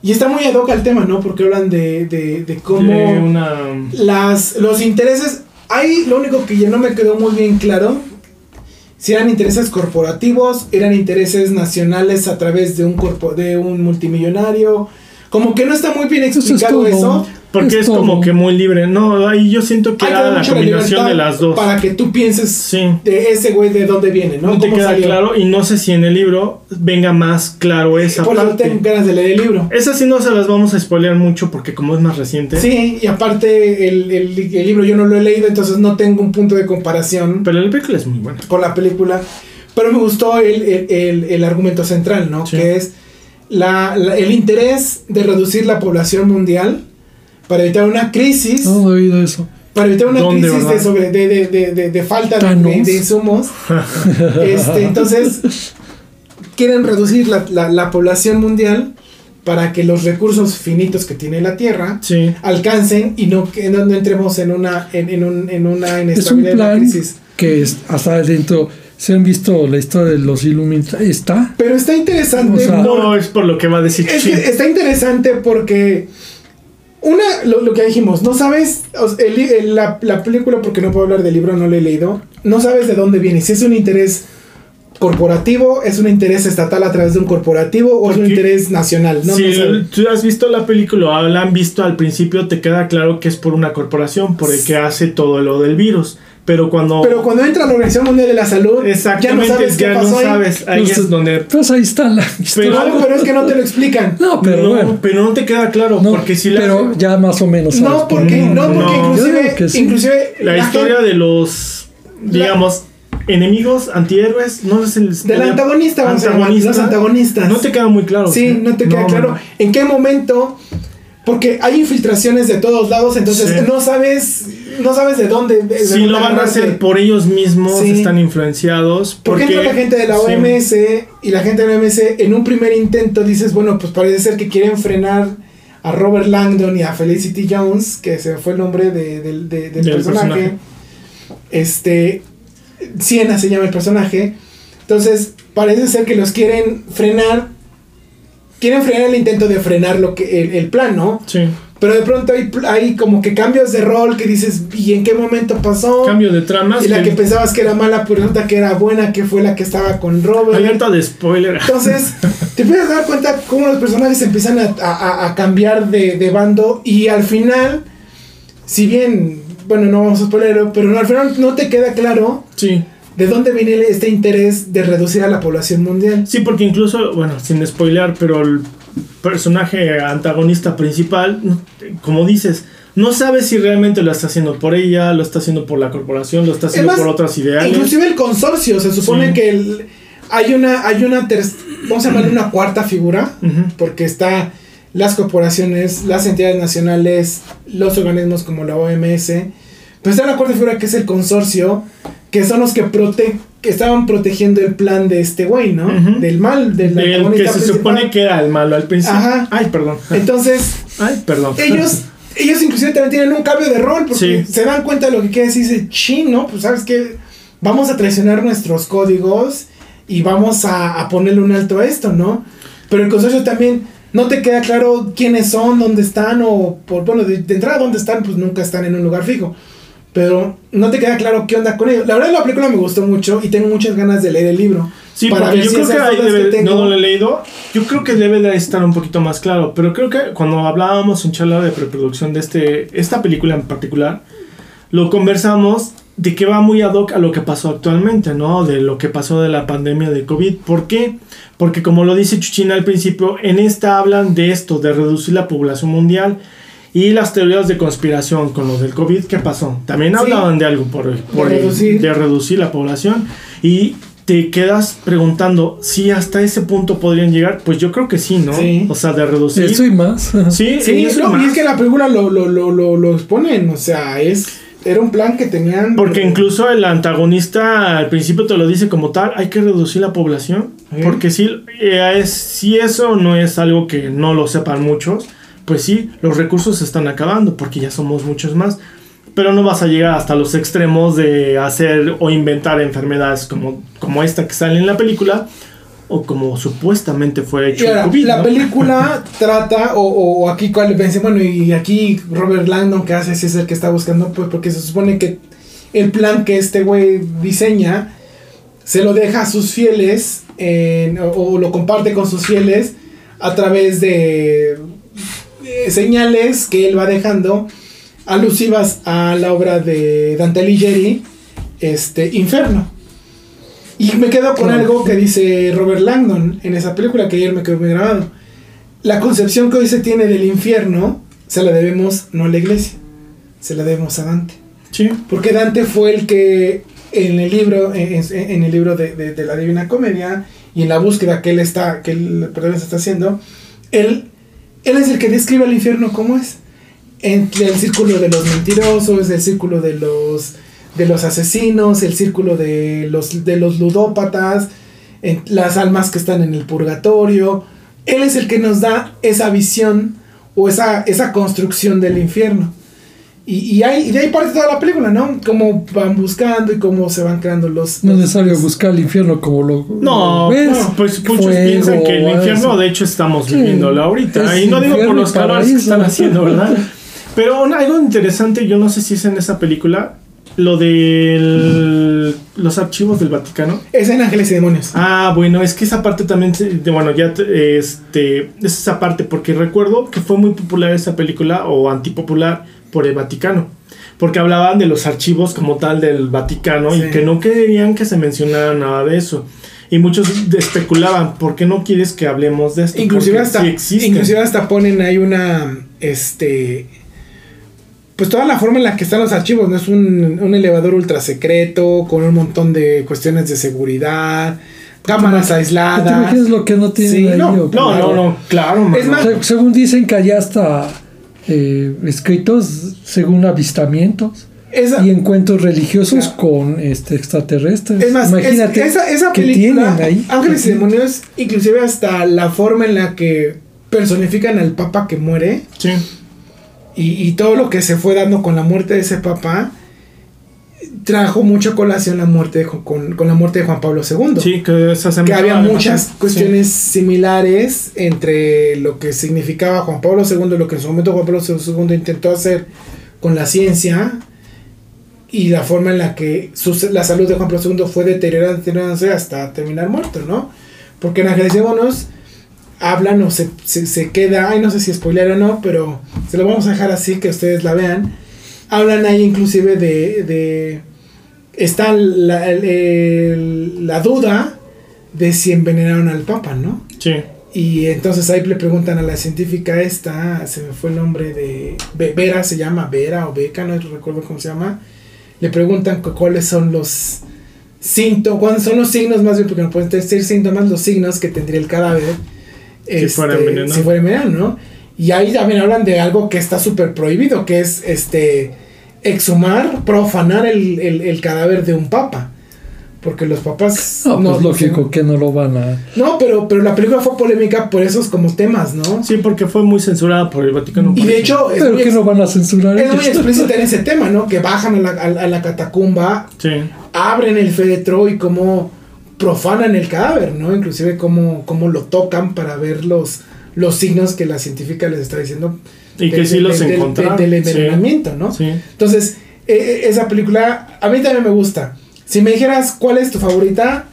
Y está muy ad hoc al tema, ¿no? Porque hablan de, de, de cómo De una. las, los intereses... Ahí lo único que ya no me quedó muy bien claro, si eran intereses corporativos, eran intereses nacionales a través de un, corpo, de un multimillonario. Como que no está muy bien Eso es explicado eso. Porque es, como que muy libre. No, ahí yo siento que era la combinación de las dos. Para que tú pienses Sí. de ese güey de dónde viene, ¿no? No te ¿Cómo queda salió? claro y no sé si en el libro venga más claro esa Por parte. tengo ganas de leer el libro. Esa sí no se las vamos a spoilear mucho porque como es más reciente. Sí, y aparte el, el- el libro yo no lo he leído, entonces no tengo un punto de comparación Pero la película es muy buena. con la película. Pero me gustó el, el- el- el argumento central, ¿no? Sí. Que es la- la- el interés de reducir la población mundial para evitar una crisis. No he oído eso. Para evitar una ¿Dónde, crisis de, sobre, de, de, de, de- de falta de, insumos. Este, entonces, quieren reducir la, la- la población mundial para que los recursos finitos que tiene la Tierra Sí. alcancen y no, que no, no entremos en una, en, en un, en una Es un inestabilidad, plan crisis. que es- hasta dentro, se han visto la historia de los Illuminati, está. Pero está interesante. O sea, por- No es por lo que va a decir es está interesante porque una, lo, lo que dijimos, no sabes, o sea, el el- la, la película, porque no puedo hablar del libro, no lo he leído, no sabes de dónde viene, si es un interés corporativo, es un interés estatal a través de un corporativo o es un interés nacional. No, si no tú has visto la película o la han visto al principio, te queda claro que es por una corporación, por el que hace todo lo del virus. Pero cuando... Pero cuando entra la Organización Mundial de la Salud, ya no Exactamente, sabes qué ya no pasó ahí. sabes. Ahí Entonces- es donde... Pues ahí está la historia. Pero- pero es que no te lo explican. No, pero no, bueno. pero no te queda claro, No, porque si la pero ya más o menos. sabes No, por porque, no, porque inclusive, sí. inclusive la historia gente- de los, digamos, enemigos, antihéroes, no es el... del antagonista, vamos a llamar, los antagonistas. No te queda muy claro. Sí, no te queda No, claro no. en qué momento, porque hay infiltraciones de todos lados, entonces Sí. no sabes, no sabes de dónde. de Si dónde lo van a hacer por ellos mismos, Sí. están influenciados. Porque entra la gente de la sí. OMS y la gente de la OMS en un primer intento dices, bueno, pues parece ser que quieren frenar a Robert Langdon y a Felicity Jones, que se fue el nombre de- del Del personaje. personaje. Este, Siena se llama el personaje. Entonces, parece ser que los quieren frenar. Quieren frenar el intento de frenar lo que el, el plan, ¿no? Sí. Pero de pronto hay, hay como que cambios de rol que dices, ¿y en qué momento pasó? Cambio de tramas. y la que- que pensabas que era mala, pues resulta que era buena, que fue la que estaba con Robert. Alerta de spoiler. Entonces, te puedes dar cuenta cómo los personajes empiezan a, a- a cambiar de, de bando y al final, si bien, bueno, no vamos a spoiler, pero al final no te queda claro Sí. De dónde viene este interés de reducir a la población mundial. Sí, porque incluso, bueno, sin spoilear, pero el personaje antagonista principal, como dices, no sabes si realmente lo está haciendo por ella, lo está haciendo por la corporación, lo está haciendo por otras ideales. Inclusive el consorcio, se supone Sí. que el- hay una, hay una, ter- vamos a llamarle una cuarta figura, porque está las corporaciones, las entidades nacionales, los organismos como la OMS, pero está la cuarta figura que es el consorcio, que son los que, prote que estaban protegiendo el plan de este güey, ¿no? Ujú. Del mal, del Del que se principal. supone que era el malo al principio. Ajá. Ay, perdón. Entonces, Ay, perdón. ellos, ellos inclusive también tienen un cambio de rol, porque Sí. se dan cuenta de lo que quiere decir, dice, chin, ¿no? Pues sabes que vamos a traicionar nuestros códigos y vamos a, a ponerle un alto a esto, ¿no? Pero el consorcio también no te queda claro quiénes son, dónde están, o por, bueno, de, de entrada dónde están, pues nunca están en un lugar fijo. Pero no te queda claro qué onda con ellos. La verdad la película me gustó mucho y tengo muchas ganas de leer el libro. Sí, para porque yo si creo que ahí debe, que tengo- no lo he leído, yo creo que debe de estar un poquito más claro, pero creo que cuando hablábamos en charla de preproducción de este, esta película en particular, lo conversamos de que va muy ad hoc a lo que pasó actualmente, ¿no? De lo que pasó de la pandemia de COVID. ¿Por qué? Porque como lo dice Chuchina al principio, en esta hablan de esto, de reducir la población mundial y las teorías de conspiración con lo del COVID. ¿Qué pasó? También Sí. hablaban de algo por, por De reducir. de reducir la población y te quedas preguntando si hasta ese punto podrían llegar. Pues yo creo que sí, ¿no? Sí. O sea, de reducir. Eso y más. Sí, Sí, y eso no, y más. es que la película lo, lo, lo, lo, lo exponen, o sea, es era un plan que tenían. Porque incluso el antagonista al principio te lo dice como tal, hay que reducir la población. Sí. Porque si, eh, es, si eso no es algo que no lo sepan muchos, pues sí, los recursos se están acabando porque ya somos muchos más. Pero no vas a llegar hasta los extremos de hacer o inventar enfermedades como, como esta que sale en la película o como supuestamente fue hecho ahora, COVID. la ¿no? película trata, o, o aquí cuál pensé, bueno, y aquí Robert Langdon, que hace es el que está buscando, pues porque se supone que el plan que este güey diseña se lo deja a sus fieles en- o, o lo comparte con sus fieles a través de señales que él va dejando alusivas a la obra de Dante Alighieri, este Inferno. Y me quedo con algo que dice Robert Langdon en esa película que ayer me quedó muy grabado. La concepción que hoy se tiene del infierno se la debemos no a la iglesia, se la debemos a Dante. Sí. Porque Dante fue el que en el libro, en, en- en el libro de, de- de la Divina Comedia y en la búsqueda que él está, que él perdón, se está haciendo, él, él es el que describe el infierno como es. Entre el círculo de los mentirosos, el círculo de los de los asesinos, el círculo de los de los ludópatas, las almas que están en el purgatorio. Él es el que nos da esa visión o esa, esa construcción del infierno. Y, y, hay, y de ahí parte toda la película, ¿no? Cómo van buscando y cómo se van creando los... No es necesario buscar el infierno como lo. No, ves. no, pues muchos Fuego, piensan que el infierno, de hecho, estamos Sí, viviéndolo ahorita. Y no digo por los calores que están haciendo, ¿verdad? Pero algo interesante, yo no sé si es en esa película, lo de los archivos del Vaticano. Es en Ángeles y Demonios. Ah, bueno, es que esa parte también, bueno, ya te- este, es esa parte, porque recuerdo que fue muy popular esa película o antipopular por el Vaticano, porque hablaban de los archivos como tal del Vaticano Sí. y que no querían que se mencionara nada de eso. Y muchos especulaban, ¿por qué no quieres que hablemos de esto? Inclusive Porque hasta, sí inclusive hasta ponen ahí una, este, pues toda la forma en la que están los archivos, ¿no? Es un, un elevador ultra secreto, con un montón de cuestiones de seguridad, cámaras ¿Te aisladas. imaginas lo que no tienen Sí, ahí? no? No, no, no, claro. Es más- Se- según dicen que allá está eh, escritos según avistamientos Esa- y encuentros religiosos Claro. con este extraterrestres. Es más, imagínate es- esa, esa que película, tienen ahí. Ángeles y Demonios, inclusive hasta la forma en la que personifican al papa que muere Sí. y, y todo lo que se fue dando con la muerte de ese papa, trajo mucha colación la muerte de con, con la muerte de Juan Pablo II. Sí, que había muchas cuestiones similares entre lo que significaba Juan Pablo II lo que en su momento Juan Pablo II intentó hacer con la ciencia y la forma en la que su- la salud de Juan Pablo II fue deteriorando- deteriorándose hasta terminar muerto, ¿no? Porque en Ángeles y Demonios hablan o se, se, se queda, ay no sé si spoiler o no, pero se lo vamos a dejar así que ustedes la vean. Hablan ahí inclusive de, de está la, el- la duda de si envenenaron al Papa, ¿no? Sí. Y entonces ahí le preguntan a la científica esta, se me fue el nombre de Ve- Vera, se llama Vera o Beca, no recuerdo cómo se llama. Le preguntan cu- cuáles son los síntomas, cuáles son los signos más bien, porque no pueden decir síntomas, los signos que tendría el cadáver. Si fuera envenenado. Si fuera envenenado, ¿no? Y ahí también hablan de algo que está súper prohibido, que es este exhumar, profanar el, el- el cadáver de un papa. Porque los papas... No, pues no- lógico que no lo van a. no, pero, pero la película fue polémica por esos como temas, ¿no? Sí, porque fue muy censurada por el Vaticano. Y de hecho es Pero ex- no van a censurar es muy explícita en ese tema, ¿no? Que bajan a la, a, a la catacumba, Sí. abren el féretro y cómo profanan el cadáver, ¿no? Inclusive cómo, cómo lo tocan para ver los, los signos que la científica les está diciendo. Y que de- sí de- los del- encontraron. Del Sí. envenenamiento, ¿no? Sí. Entonces, eh, eh, esa película a mí también me gusta. Si me dijeras cuál es tu favorita,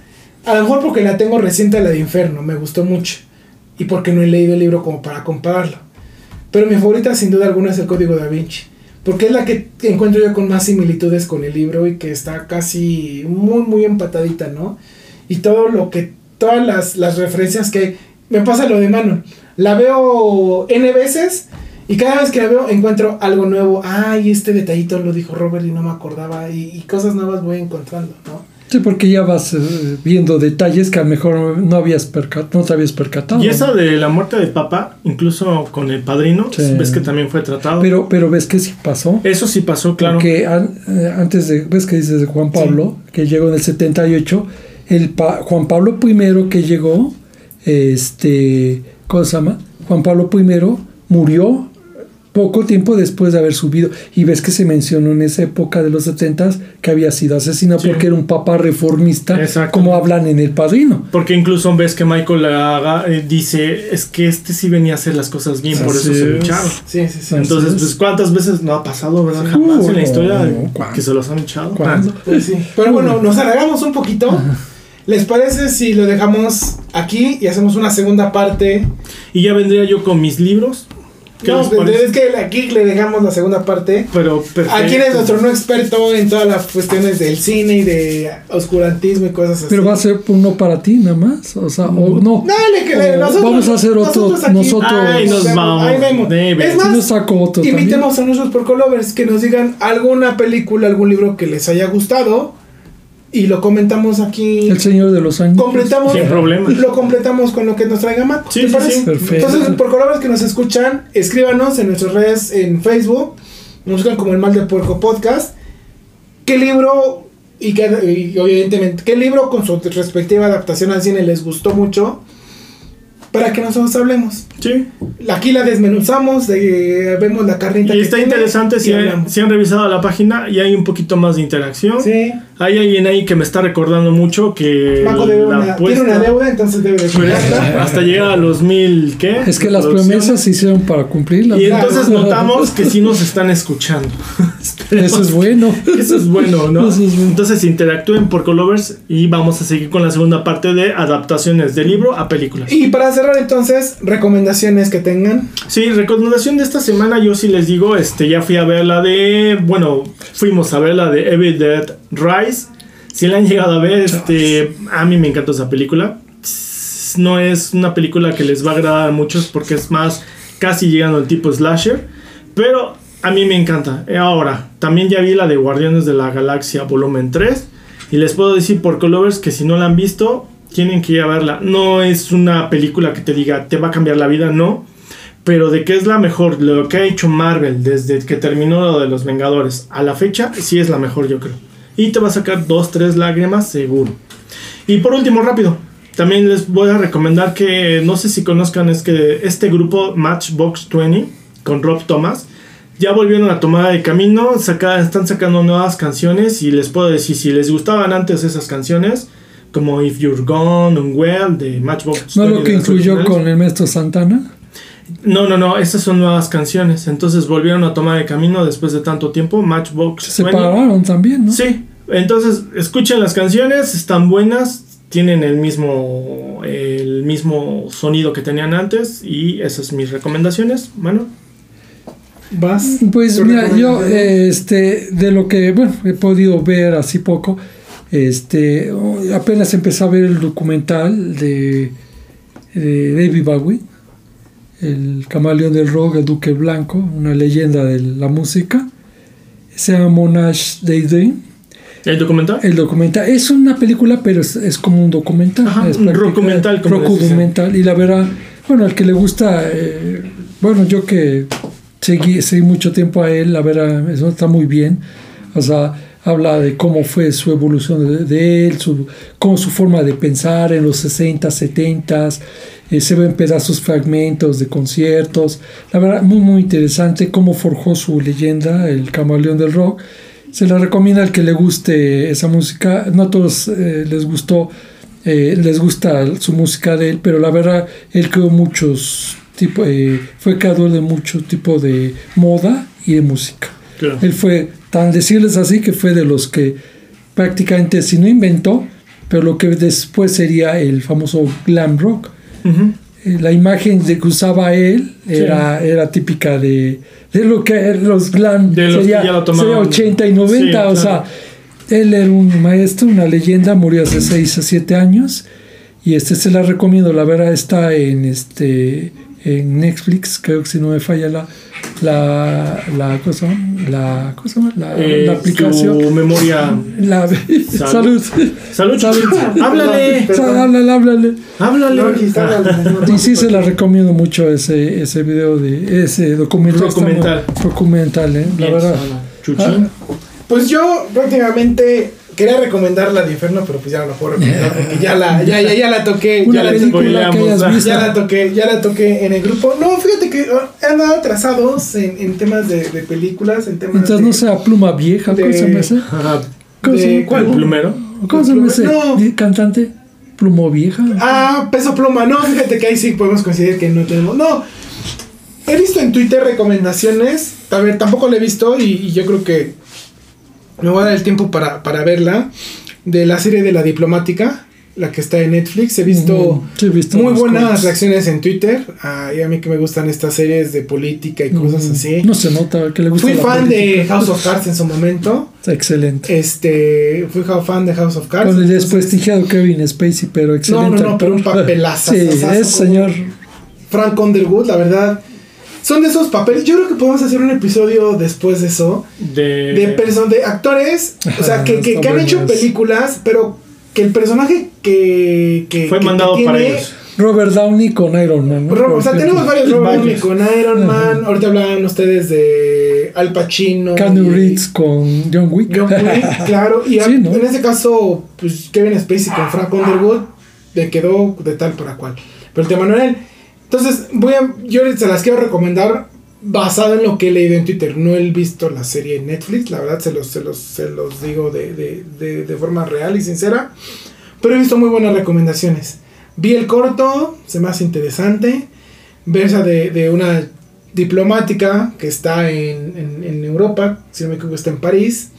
a lo mejor porque la tengo reciente, la de Inferno, me gustó mucho. Y porque no he leído el libro como para compararlo. Pero mi favorita sin duda alguna es el Código da Vinci. Porque es la que encuentro yo con más similitudes con el libro y que está casi muy, muy empatadita, ¿no? Y todo lo que, todas las, las referencias que me pasa lo de Manon. La veo N veces y cada vez que la veo encuentro algo nuevo. Ay, este detallito lo dijo Robert y no me acordaba. Y, y cosas nuevas voy encontrando, ¿no? Sí, porque ya vas eh, viendo detalles que a lo mejor no, habías no te habías percatado. Y esa de la muerte del Papa, incluso con el padrino, Sí. ves que también fue tratado. Pero, pero ves que sí pasó. Eso sí pasó, claro. Porque an- eh, antes de, ves que dices de Juan Pablo, que llegó en el 78, el pa- Juan Pablo I que llegó, este, ¿cómo se llama? Juan Pablo I murió poco tiempo después de haber subido. Y ves que se mencionó en esa época de los 70 que había sido asesinado Sí. porque era un papa reformista, como hablan en El Padrino. Porque incluso ves que Michael Haga eh, dice, es que este sí venía a hacer las cosas bien, por eso Así se lo es. echaron. Sí, sí, sí. Entonces, es. pues, ¿cuántas veces no ha pasado, verdad? Sí. Jamás Uh, en la historia que se los han echado. ¿Cuándo? Pues sí. Pero bueno, nos alargamos un poquito. ¿Les parece si lo dejamos aquí y hacemos una segunda parte? Y ya vendría yo con mis libros. ¿Qué No, es que aquí le dejamos la segunda parte. Pero perfecto. Aquí es nuestro no experto en todas las cuestiones del cine y de oscurantismo y cosas así. Pero va a ser uno para ti nada más, o sea, o no. Dale, que le- nosotros, vamos a hacer otro, nosotros aquí- nosotros. Ay, nos Ahí vamos. vemos. Debe. Es más, otro también. invitemos a nuestros porcolovers que nos digan alguna película, algún libro que les haya gustado y lo comentamos aquí. El Señor de los Años. completamos Sin problema. lo completamos con lo que nos traiga Matt. Sí, ¿te sí, parece? sí. Perfecto. Entonces, por colores que nos escuchan, escríbanos en nuestras redes en Facebook, nos buscan como el Mal de Puerco Podcast. ¿Qué libro y, qué, y evidentemente qué libro con su respectiva adaptación al cine les gustó mucho? Para que nosotros hablemos. Sí. Aquí la desmenuzamos, de- vemos la carnita. Y que está tiene interesante y si, han- si han revisado la página y hay un poquito más de interacción. Sí. Hay alguien ahí que me está recordando mucho que Paco debe la una, tiene una deuda, entonces debe de hasta llegar a los mil, ¿qué? Es que las promesas se hicieron para cumplirlas. Y Claro. entonces notamos que sí nos están escuchando. Eso es bueno. Eso es bueno, ¿no? Eso es bueno. Entonces interactúen por Colovers y vamos a seguir con la segunda parte de adaptaciones de libro a películas. Y para cerrar entonces, recomendaciones que tengan. Sí, recomendación de esta semana, yo sí les digo, este, ya fui a ver la de, bueno, fuimos a ver la de Evil Dead Rise. Si la han llegado a ver, este, a mí me encantó esa película. No es una película que les va a agradar a muchos porque es más casi llegando al tipo slasher, pero a mí me encanta. Eh, Ahora, también ya vi la de Guardianes de la Galaxia volumen 3 y les puedo decir por Colovers que si no la han visto, tienen que ir a verla. No es una película que te diga, te va a cambiar la vida, no. Pero de que es la mejor, lo que ha hecho Marvel desde que terminó lo de los Vengadores a la fecha, sí es la mejor, yo creo. Y te va a sacar dos, tres lágrimas, seguro. Y por último, rápido, también les voy a recomendar que, no sé si conozcan, es que este grupo Matchbox 20 con Rob Thomas ya volvieron a tomar el camino, saca- están sacando nuevas canciones y les puedo decir, si les gustaban antes esas canciones, como If You're Gone, Unwell, de Matchbox ¿No 20 lo que incluyó con el maestro Santana? No, no, no, estas son nuevas canciones. Entonces volvieron a tomar el camino después de tanto tiempo. Matchbox. Se 20. separaron también, ¿no? Sí, entonces escuchen las canciones, están buenas, tienen el mismo, el mismo sonido que tenían antes y esas son mis recomendaciones. Bueno, Vas. Pues ¿Tu mira, yo eh, este de lo que bueno he podido ver así poco, este apenas empecé a ver el documental de, de David Bowie, el camaleón del rock, el Duque Blanco, una leyenda de la música. Se llama Monash Daydream. el documental. El documental es una película, pero es, es como un documental. Ajá, es un documental, como documental. Y la verdad, bueno, al que le gusta, eh, bueno, yo que seguí, seguí mucho tiempo a él, la verdad, eso está muy bien. O sea, habla de cómo fue su evolución de, de él, su, cómo su forma de pensar en los 60, 70 eh, se ven pedazos, fragmentos de conciertos. La verdad, muy, muy interesante cómo forjó su leyenda, el camaleón del rock. Se la recomienda al que le guste esa música. No a todos eh, les gustó, eh, les gusta su música de él, pero la verdad, él creó muchos tipos, eh, fue creador de muchos tipos de moda y de música. Claro. Él fue, tan decirles así, que fue de los que prácticamente, si no inventó, pero lo que después sería el famoso glam rock. Ujú. Eh, La imagen de que usaba él era, era típica de, de lo que los glam De los que sería, tomaban. sería 80 y 90, Sí, o claro. sea, él era un maestro, una leyenda, murió hace 6 a 7 años y este se la recomiendo, la verdad está en este en Netflix, creo que si no me falla la la la cosa, la cosa, la, Eh, la aplicación. Su memoria. La, salud. Salud, Salud. Háblale. Háblale, háblale. Y sí se la recomiendo mucho ese, ese video de ese documental. Documental. Documental, eh, la Bien, verdad. Chuchín. Pues yo prácticamente quería recomendar la de Infierno, pero pues ya no la puedo recomendar porque ya la, ya, ya, ya la toqué. Una ya la película que hayas visto. Ya la toqué, ya la toqué en el grupo. No, fíjate que ah, he andado atrasados en, en temas de, de películas, en temas Mientras de, no sea pluma vieja, ¿cómo de- se llama ese? Ajá. ¿Cómo se? ¿cuál? Plumero. ¿Cómo se llama ese No. cantante? ¿Plumo vieja? Ah, peso pluma. No, fíjate que ahí sí podemos coincidir que no tenemos. No. He visto en Twitter recomendaciones. A ver, tampoco la he visto y, y yo creo que me voy a dar el tiempo para, para verla. De la serie de la diplomática, la que está en Netflix. He visto sí, he visto muy buenas reacciones en Twitter. Ah, y a mí que me gustan estas series de política y cosas así. No se nota que le gusta Fui la fan de. House of Cards en su momento. Está excelente. Este, fui fan de House of Cards. Con el desprestigiado Kevin Spacey, pero excelente. no, no, pero un papelazo, Sí, es señor. Frank Underwood, la verdad. Son de esos papeles. Yo creo que podemos hacer un episodio después de eso. De. De person de actores. O sea, que, que, han hecho películas, pero que el personaje que. que Fue que- mandado que para tiene- ellos. Robert Downey con Iron Man. ¿no? Ro- o sea, tenemos varios Robert Downey con Iron Man. Ahorita hablaban ustedes de Al Pacino. Keanu y- Reeves con John Wick. John Wick, claro. Y Sí, ¿no? en este caso, pues Kevin Spacey con Frank Underwood le quedó de tal para cual. Pero el tema no era él. Entonces, voy a, yo se las quiero recomendar basado en lo que he leído en Twitter. No he visto la serie en Netflix, la verdad se los, se los, se los digo de, de, de, de forma real y sincera. Pero he visto muy buenas recomendaciones. Vi el corto, se me hace interesante. Versa de, una diplomática que está en, en, en Europa, si no me equivoco está en París.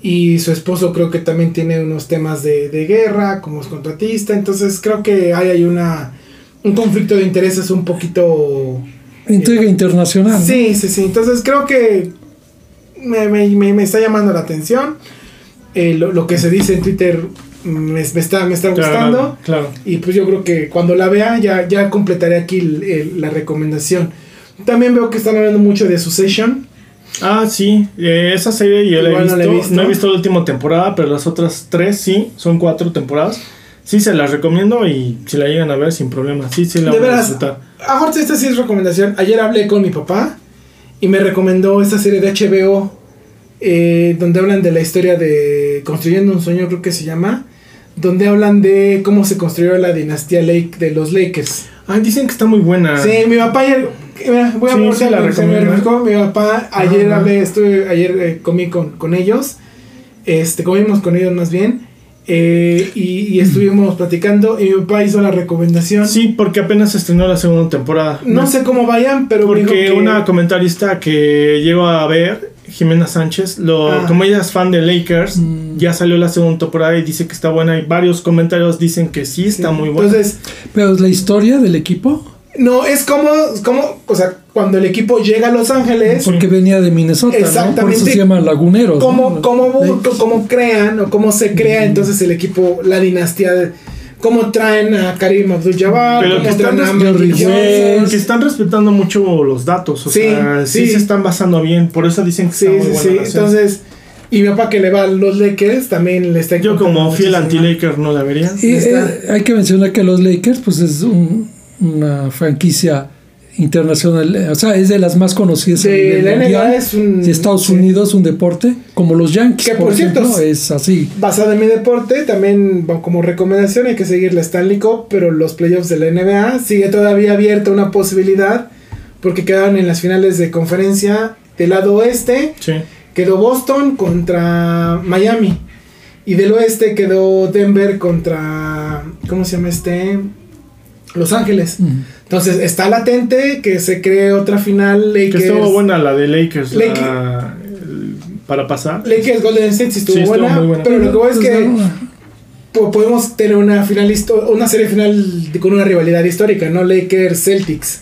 Y su esposo creo que también tiene unos temas de guerra, como es contratista. Entonces creo que hay, hay una, un conflicto de intereses un poquito... Intriga internacional. ¿no? Sí, sí, sí. Entonces creo que me, me, me, me está llamando la atención. Eh, lo, lo que se dice en Twitter me, me está, me está gustando. Claro. Y pues yo creo que cuando la vea ya, ya completaré aquí el- el- la recomendación. También veo que están hablando mucho de Succession. Ah, sí, eh, esa serie yo la he visto. no No, la he visto. he visto la última temporada, pero las otras tres sí, son cuatro temporadas. Sí, se las recomiendo y si la llegan a ver sin problema. Sí, sí, la de voy a veras, disfrutar. ahora esta sí es recomendación. Ayer hablé con mi papá y me recomendó esta serie de HBO eh, donde hablan de la historia de Construyendo un sueño, creo que se llama. Donde hablan de cómo se construyó la dinastía Lake de los Lakers. Ay, dicen que está muy buena. Sí, mi papá ayer. mira, voy a Sí, sí, la recomiendo. Mi papá ayer Ajá. hablé, estuve, ayer eh, comí con, con ellos. Este, comimos con ellos más bien. Eh, y, y estuvimos platicando. Y mi papá hizo la recomendación. Sí, porque apenas se estrenó la segunda temporada. No sé cómo vayan, pero Porque dijo que- una comentarista que llegó a ver, Jimena Sánchez, lo, Ah. como ella es fan de Lakers, Mm. ya salió la segunda temporada y dice que está buena. Y varios comentarios dicen que sí está Sí. muy buena. Entonces, Pero la historia del equipo, no, es como, como, o sea, cuando el equipo llega a Los Ángeles, porque venía de Minnesota, ¿no? Por eso Exactamente. se llaman laguneros. cómo, ¿no? cómo, crean o cómo se crea entonces el equipo, la dinastía, de- cómo traen a Karim Abdul-Jabbar, Pero cómo que están traen a Johnson. que están respetando mucho los datos. O Sí, sea, sí, sí. se están basando bien. Por eso dicen que Sí, está muy sí, buena sí. Entonces, y mi papá que le va a los Lakers también le está Yo como fiel anti-Laker no la vería. Y, eh, hay que mencionar que los Lakers, pues es un- una franquicia internacional, o sea, es de las más conocidas nivel la NBA mundial. es un- de Estados sí. Unidos, un deporte, como los Yankees, Que, por, por cierto, ejemplo, es así. Basado en mi deporte, también como recomendación hay que seguir la Stanley Cup, pero los playoffs de la NBA sigue todavía abierta una posibilidad porque quedaron en las finales de conferencia del lado oeste, Sí. quedó Boston contra Miami y del oeste quedó Denver contra ¿cómo se llama este? Los Ángeles. Mm. Entonces está latente que se cree otra final Que Lakers, estuvo buena la de Lakers. Lake- la- el- para pasar. Lakers Golden State sí estuvo, Sí, estuvo buena, muy buena. pero lo que voy es Pues, que podemos tener una final una serie final con una rivalidad histórica, ¿no? Lakers Celtics.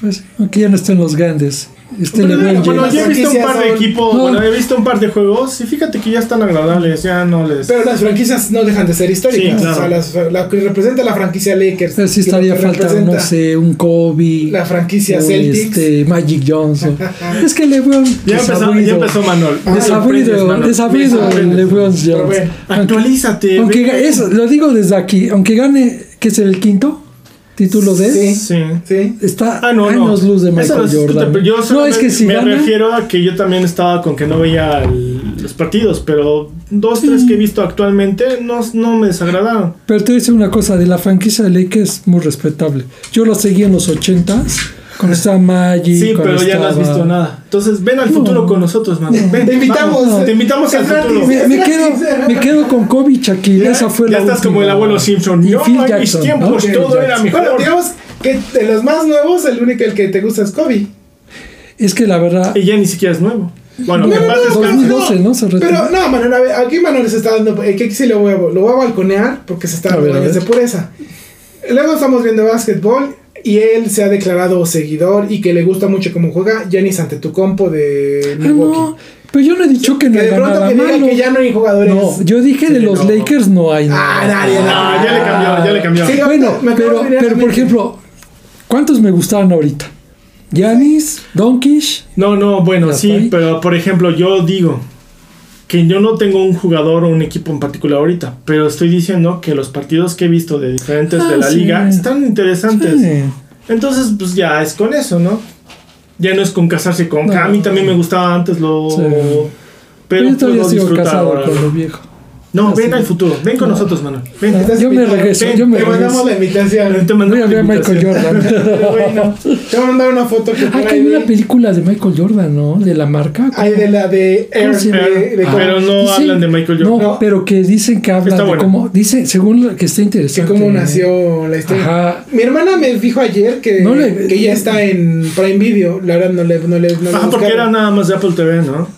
pues, aquí ya no estén los grandes. Este Bueno, LeBron bueno, yo he visto un par de equipos, No. bueno, he visto un par de juegos y fíjate que ya están agradables, ya no les... Pero las franquicias no dejan de ser históricas. Sí, claro. O sea, las- la que representa la franquicia Lakers. Pero sí estaría falta, no sé, un Kobe. La franquicia o Celtics. este, Magic Johnson. es que LeBron. ya, empezó, ya empezó Manuel. Ah, Desabrido, desabrido. LeBron Pero bueno, Actualízate. Aunque eso, lo digo desde aquí, aunque gane, que es el quinto título de Sí. Sí. Sí. está Ah, no, no. años luz de Michael no es- Jordan. pero Yo no, es que si me gana, refiero a que yo también estaba con que no veía el- los partidos, pero dos, tres que he visto actualmente no, no me desagradaron. pero te voy a decir una cosa, de la franquicia de Lakers es muy respetable. Yo lo seguí en los ochentas, cuando estaba Magic, Sí, pero ya no has estaba- visto nada. Entonces, ven al No. futuro con nosotros, man. Ven, Te invitamos. vamos, te invitamos al futuro. Me, me quedo, me quedo con Kobe y Shaquille, Ya, esa fue ya la estás como el última. abuelo Simpson. Y Yo Phil en mis tiempos ¿no? Phil todo era Jackson. mejor. Bueno, digamos que de los más nuevos, el único el que te gusta es Kobe. Es que la verdad, Y ya ni siquiera es nuevo. Bueno, No, que no, paz no, descanse. 2012, ¿no? Se. Pero no, Manuel, a ver, aquí Manuel se está dando. eh, que aquí sí lo voy a, lo voy a balconear porque se está dando de pureza. Luego estamos viendo básquetbol y él se ha declarado seguidor y que le gusta mucho cómo juega Giannis Antetokounmpo de Ah, Milwaukee. no, pero yo no he dicho que no que de haga pronto nada que diga malo. que ya no hay jugadores. No, yo dije Sí, de los no. Lakers no hay Ah, nada. nadie, Ah, ya le cambió, ya le cambió. Sí, Bueno, me pero, pero por ejemplo, ¿cuántos me gustaban ahorita? Giannis, Donkish, No, no, bueno, ¿Ya sí, ahí? pero por ejemplo, yo digo que yo no tengo un jugador o un equipo en particular ahorita, pero estoy diciendo que los partidos que he visto de diferentes Ah, de la sí. liga están interesantes. Sí. Entonces, pues ya es con eso, ¿no? Ya no es con casarse con... No. A mí también me gustaba antes lo... Sí. Pero yo todavía puedo sigo casado ahora. con lo viejo. No, Así ven al futuro. Ven con No. nosotros, Manuel. Ven. Ah, Estás yo me regreso, Ven, yo me Te mandamos la regreso. invitación. Te Voy mandamos a ver a la Michael. Jordan. bueno, te voy a mandar una foto que Ah, que ahí hay una película de Michael Jordan, ¿no? De la marca. Hay de la de Air. Ah, Pero no hablan de Michael Jordan. No, No. pero que dicen que hablan Está de cómo. Dice, según lo que está que interesante. cómo nació la historia. Ajá. Mi hermana me dijo ayer que, No le- que ya está en Prime Video. La verdad no le no le no Ajá, porque era nada más de Apple TV, ¿no?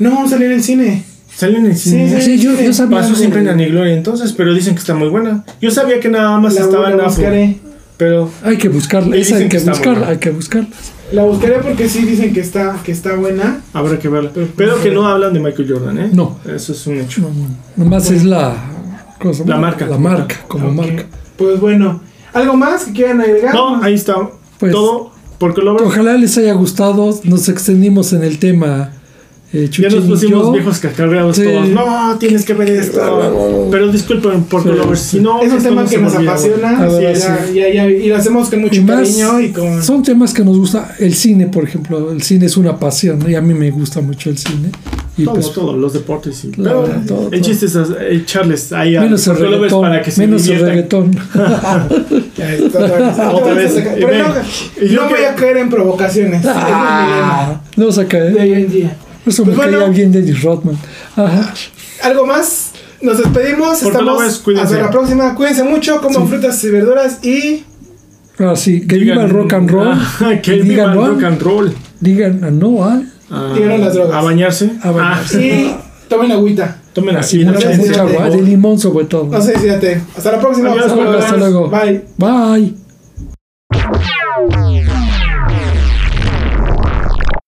No, salió en el cine. Salen en cine. Sí, Sí, yo, yo sabía. Pasó siempre en de- Anigloria entonces, pero dicen que está muy buena. Yo sabía que nada más La, estaba en la Apple. buscaré. Pero Hay que buscarla. Esa dicen hay que que está buscarla. buena. Hay que buscarla. La buscaré porque sí dicen que está que está buena. habrá que verla. Pero, Pero, pues, que no hablan de Michael Jordan, ¿eh? No. Eso es un hecho. No, nomás es la. ¿cómo se llama? La marca. La marca, como Ok. marca. Pues bueno, ¿algo más que quieran agregar? No, ahí está. Pues- Todo por Color. Ojalá les haya gustado. Nos extendimos en el tema. Eh, Ya nos y pusimos viejos cacarreados Sí. todos. No, tienes que ver esto. Pero disculpen por Sí, Color. Si no, es un tema no que nos apasiona bueno. y, La verdad, ya- ya- ya- y lo hacemos con mucho Y más, cariño y con Son temas que nos gusta. El cine, por ejemplo. El cine es una pasión. ¿no? Y a mí me gusta mucho el cine. Y Todo, pues, todo, los deportes sí. La Pero verdad, todo, el todo. chiste es echarles ahí a menos el reggaetón. para que se menos el reggaetón. Otra vez. Pero no, Y yo no que- voy a caer en provocaciones. Ah, no vamos a caer. de hoy en día. Por eso Pues me bueno. caía bien Dennis Rodman. Ajá. ¿Algo más? Nos despedimos. Por Estamos favor, cuídense. hasta la próxima. Cuídense mucho, coman Sí. frutas y verduras y Ahora sí, que viva el rock and roll. Ah, que viva digan el rock and roll. Digan a no al. Ah, Digan las drogas. A bañarse. A bañarse. y tomen agüita. Ah, tomen Así, mucha, mucha agua. De limón sobre todo. No sé, fíjate. Hasta la próxima. Adiós, Hasta luego. Hasta luego. Bye. Bye.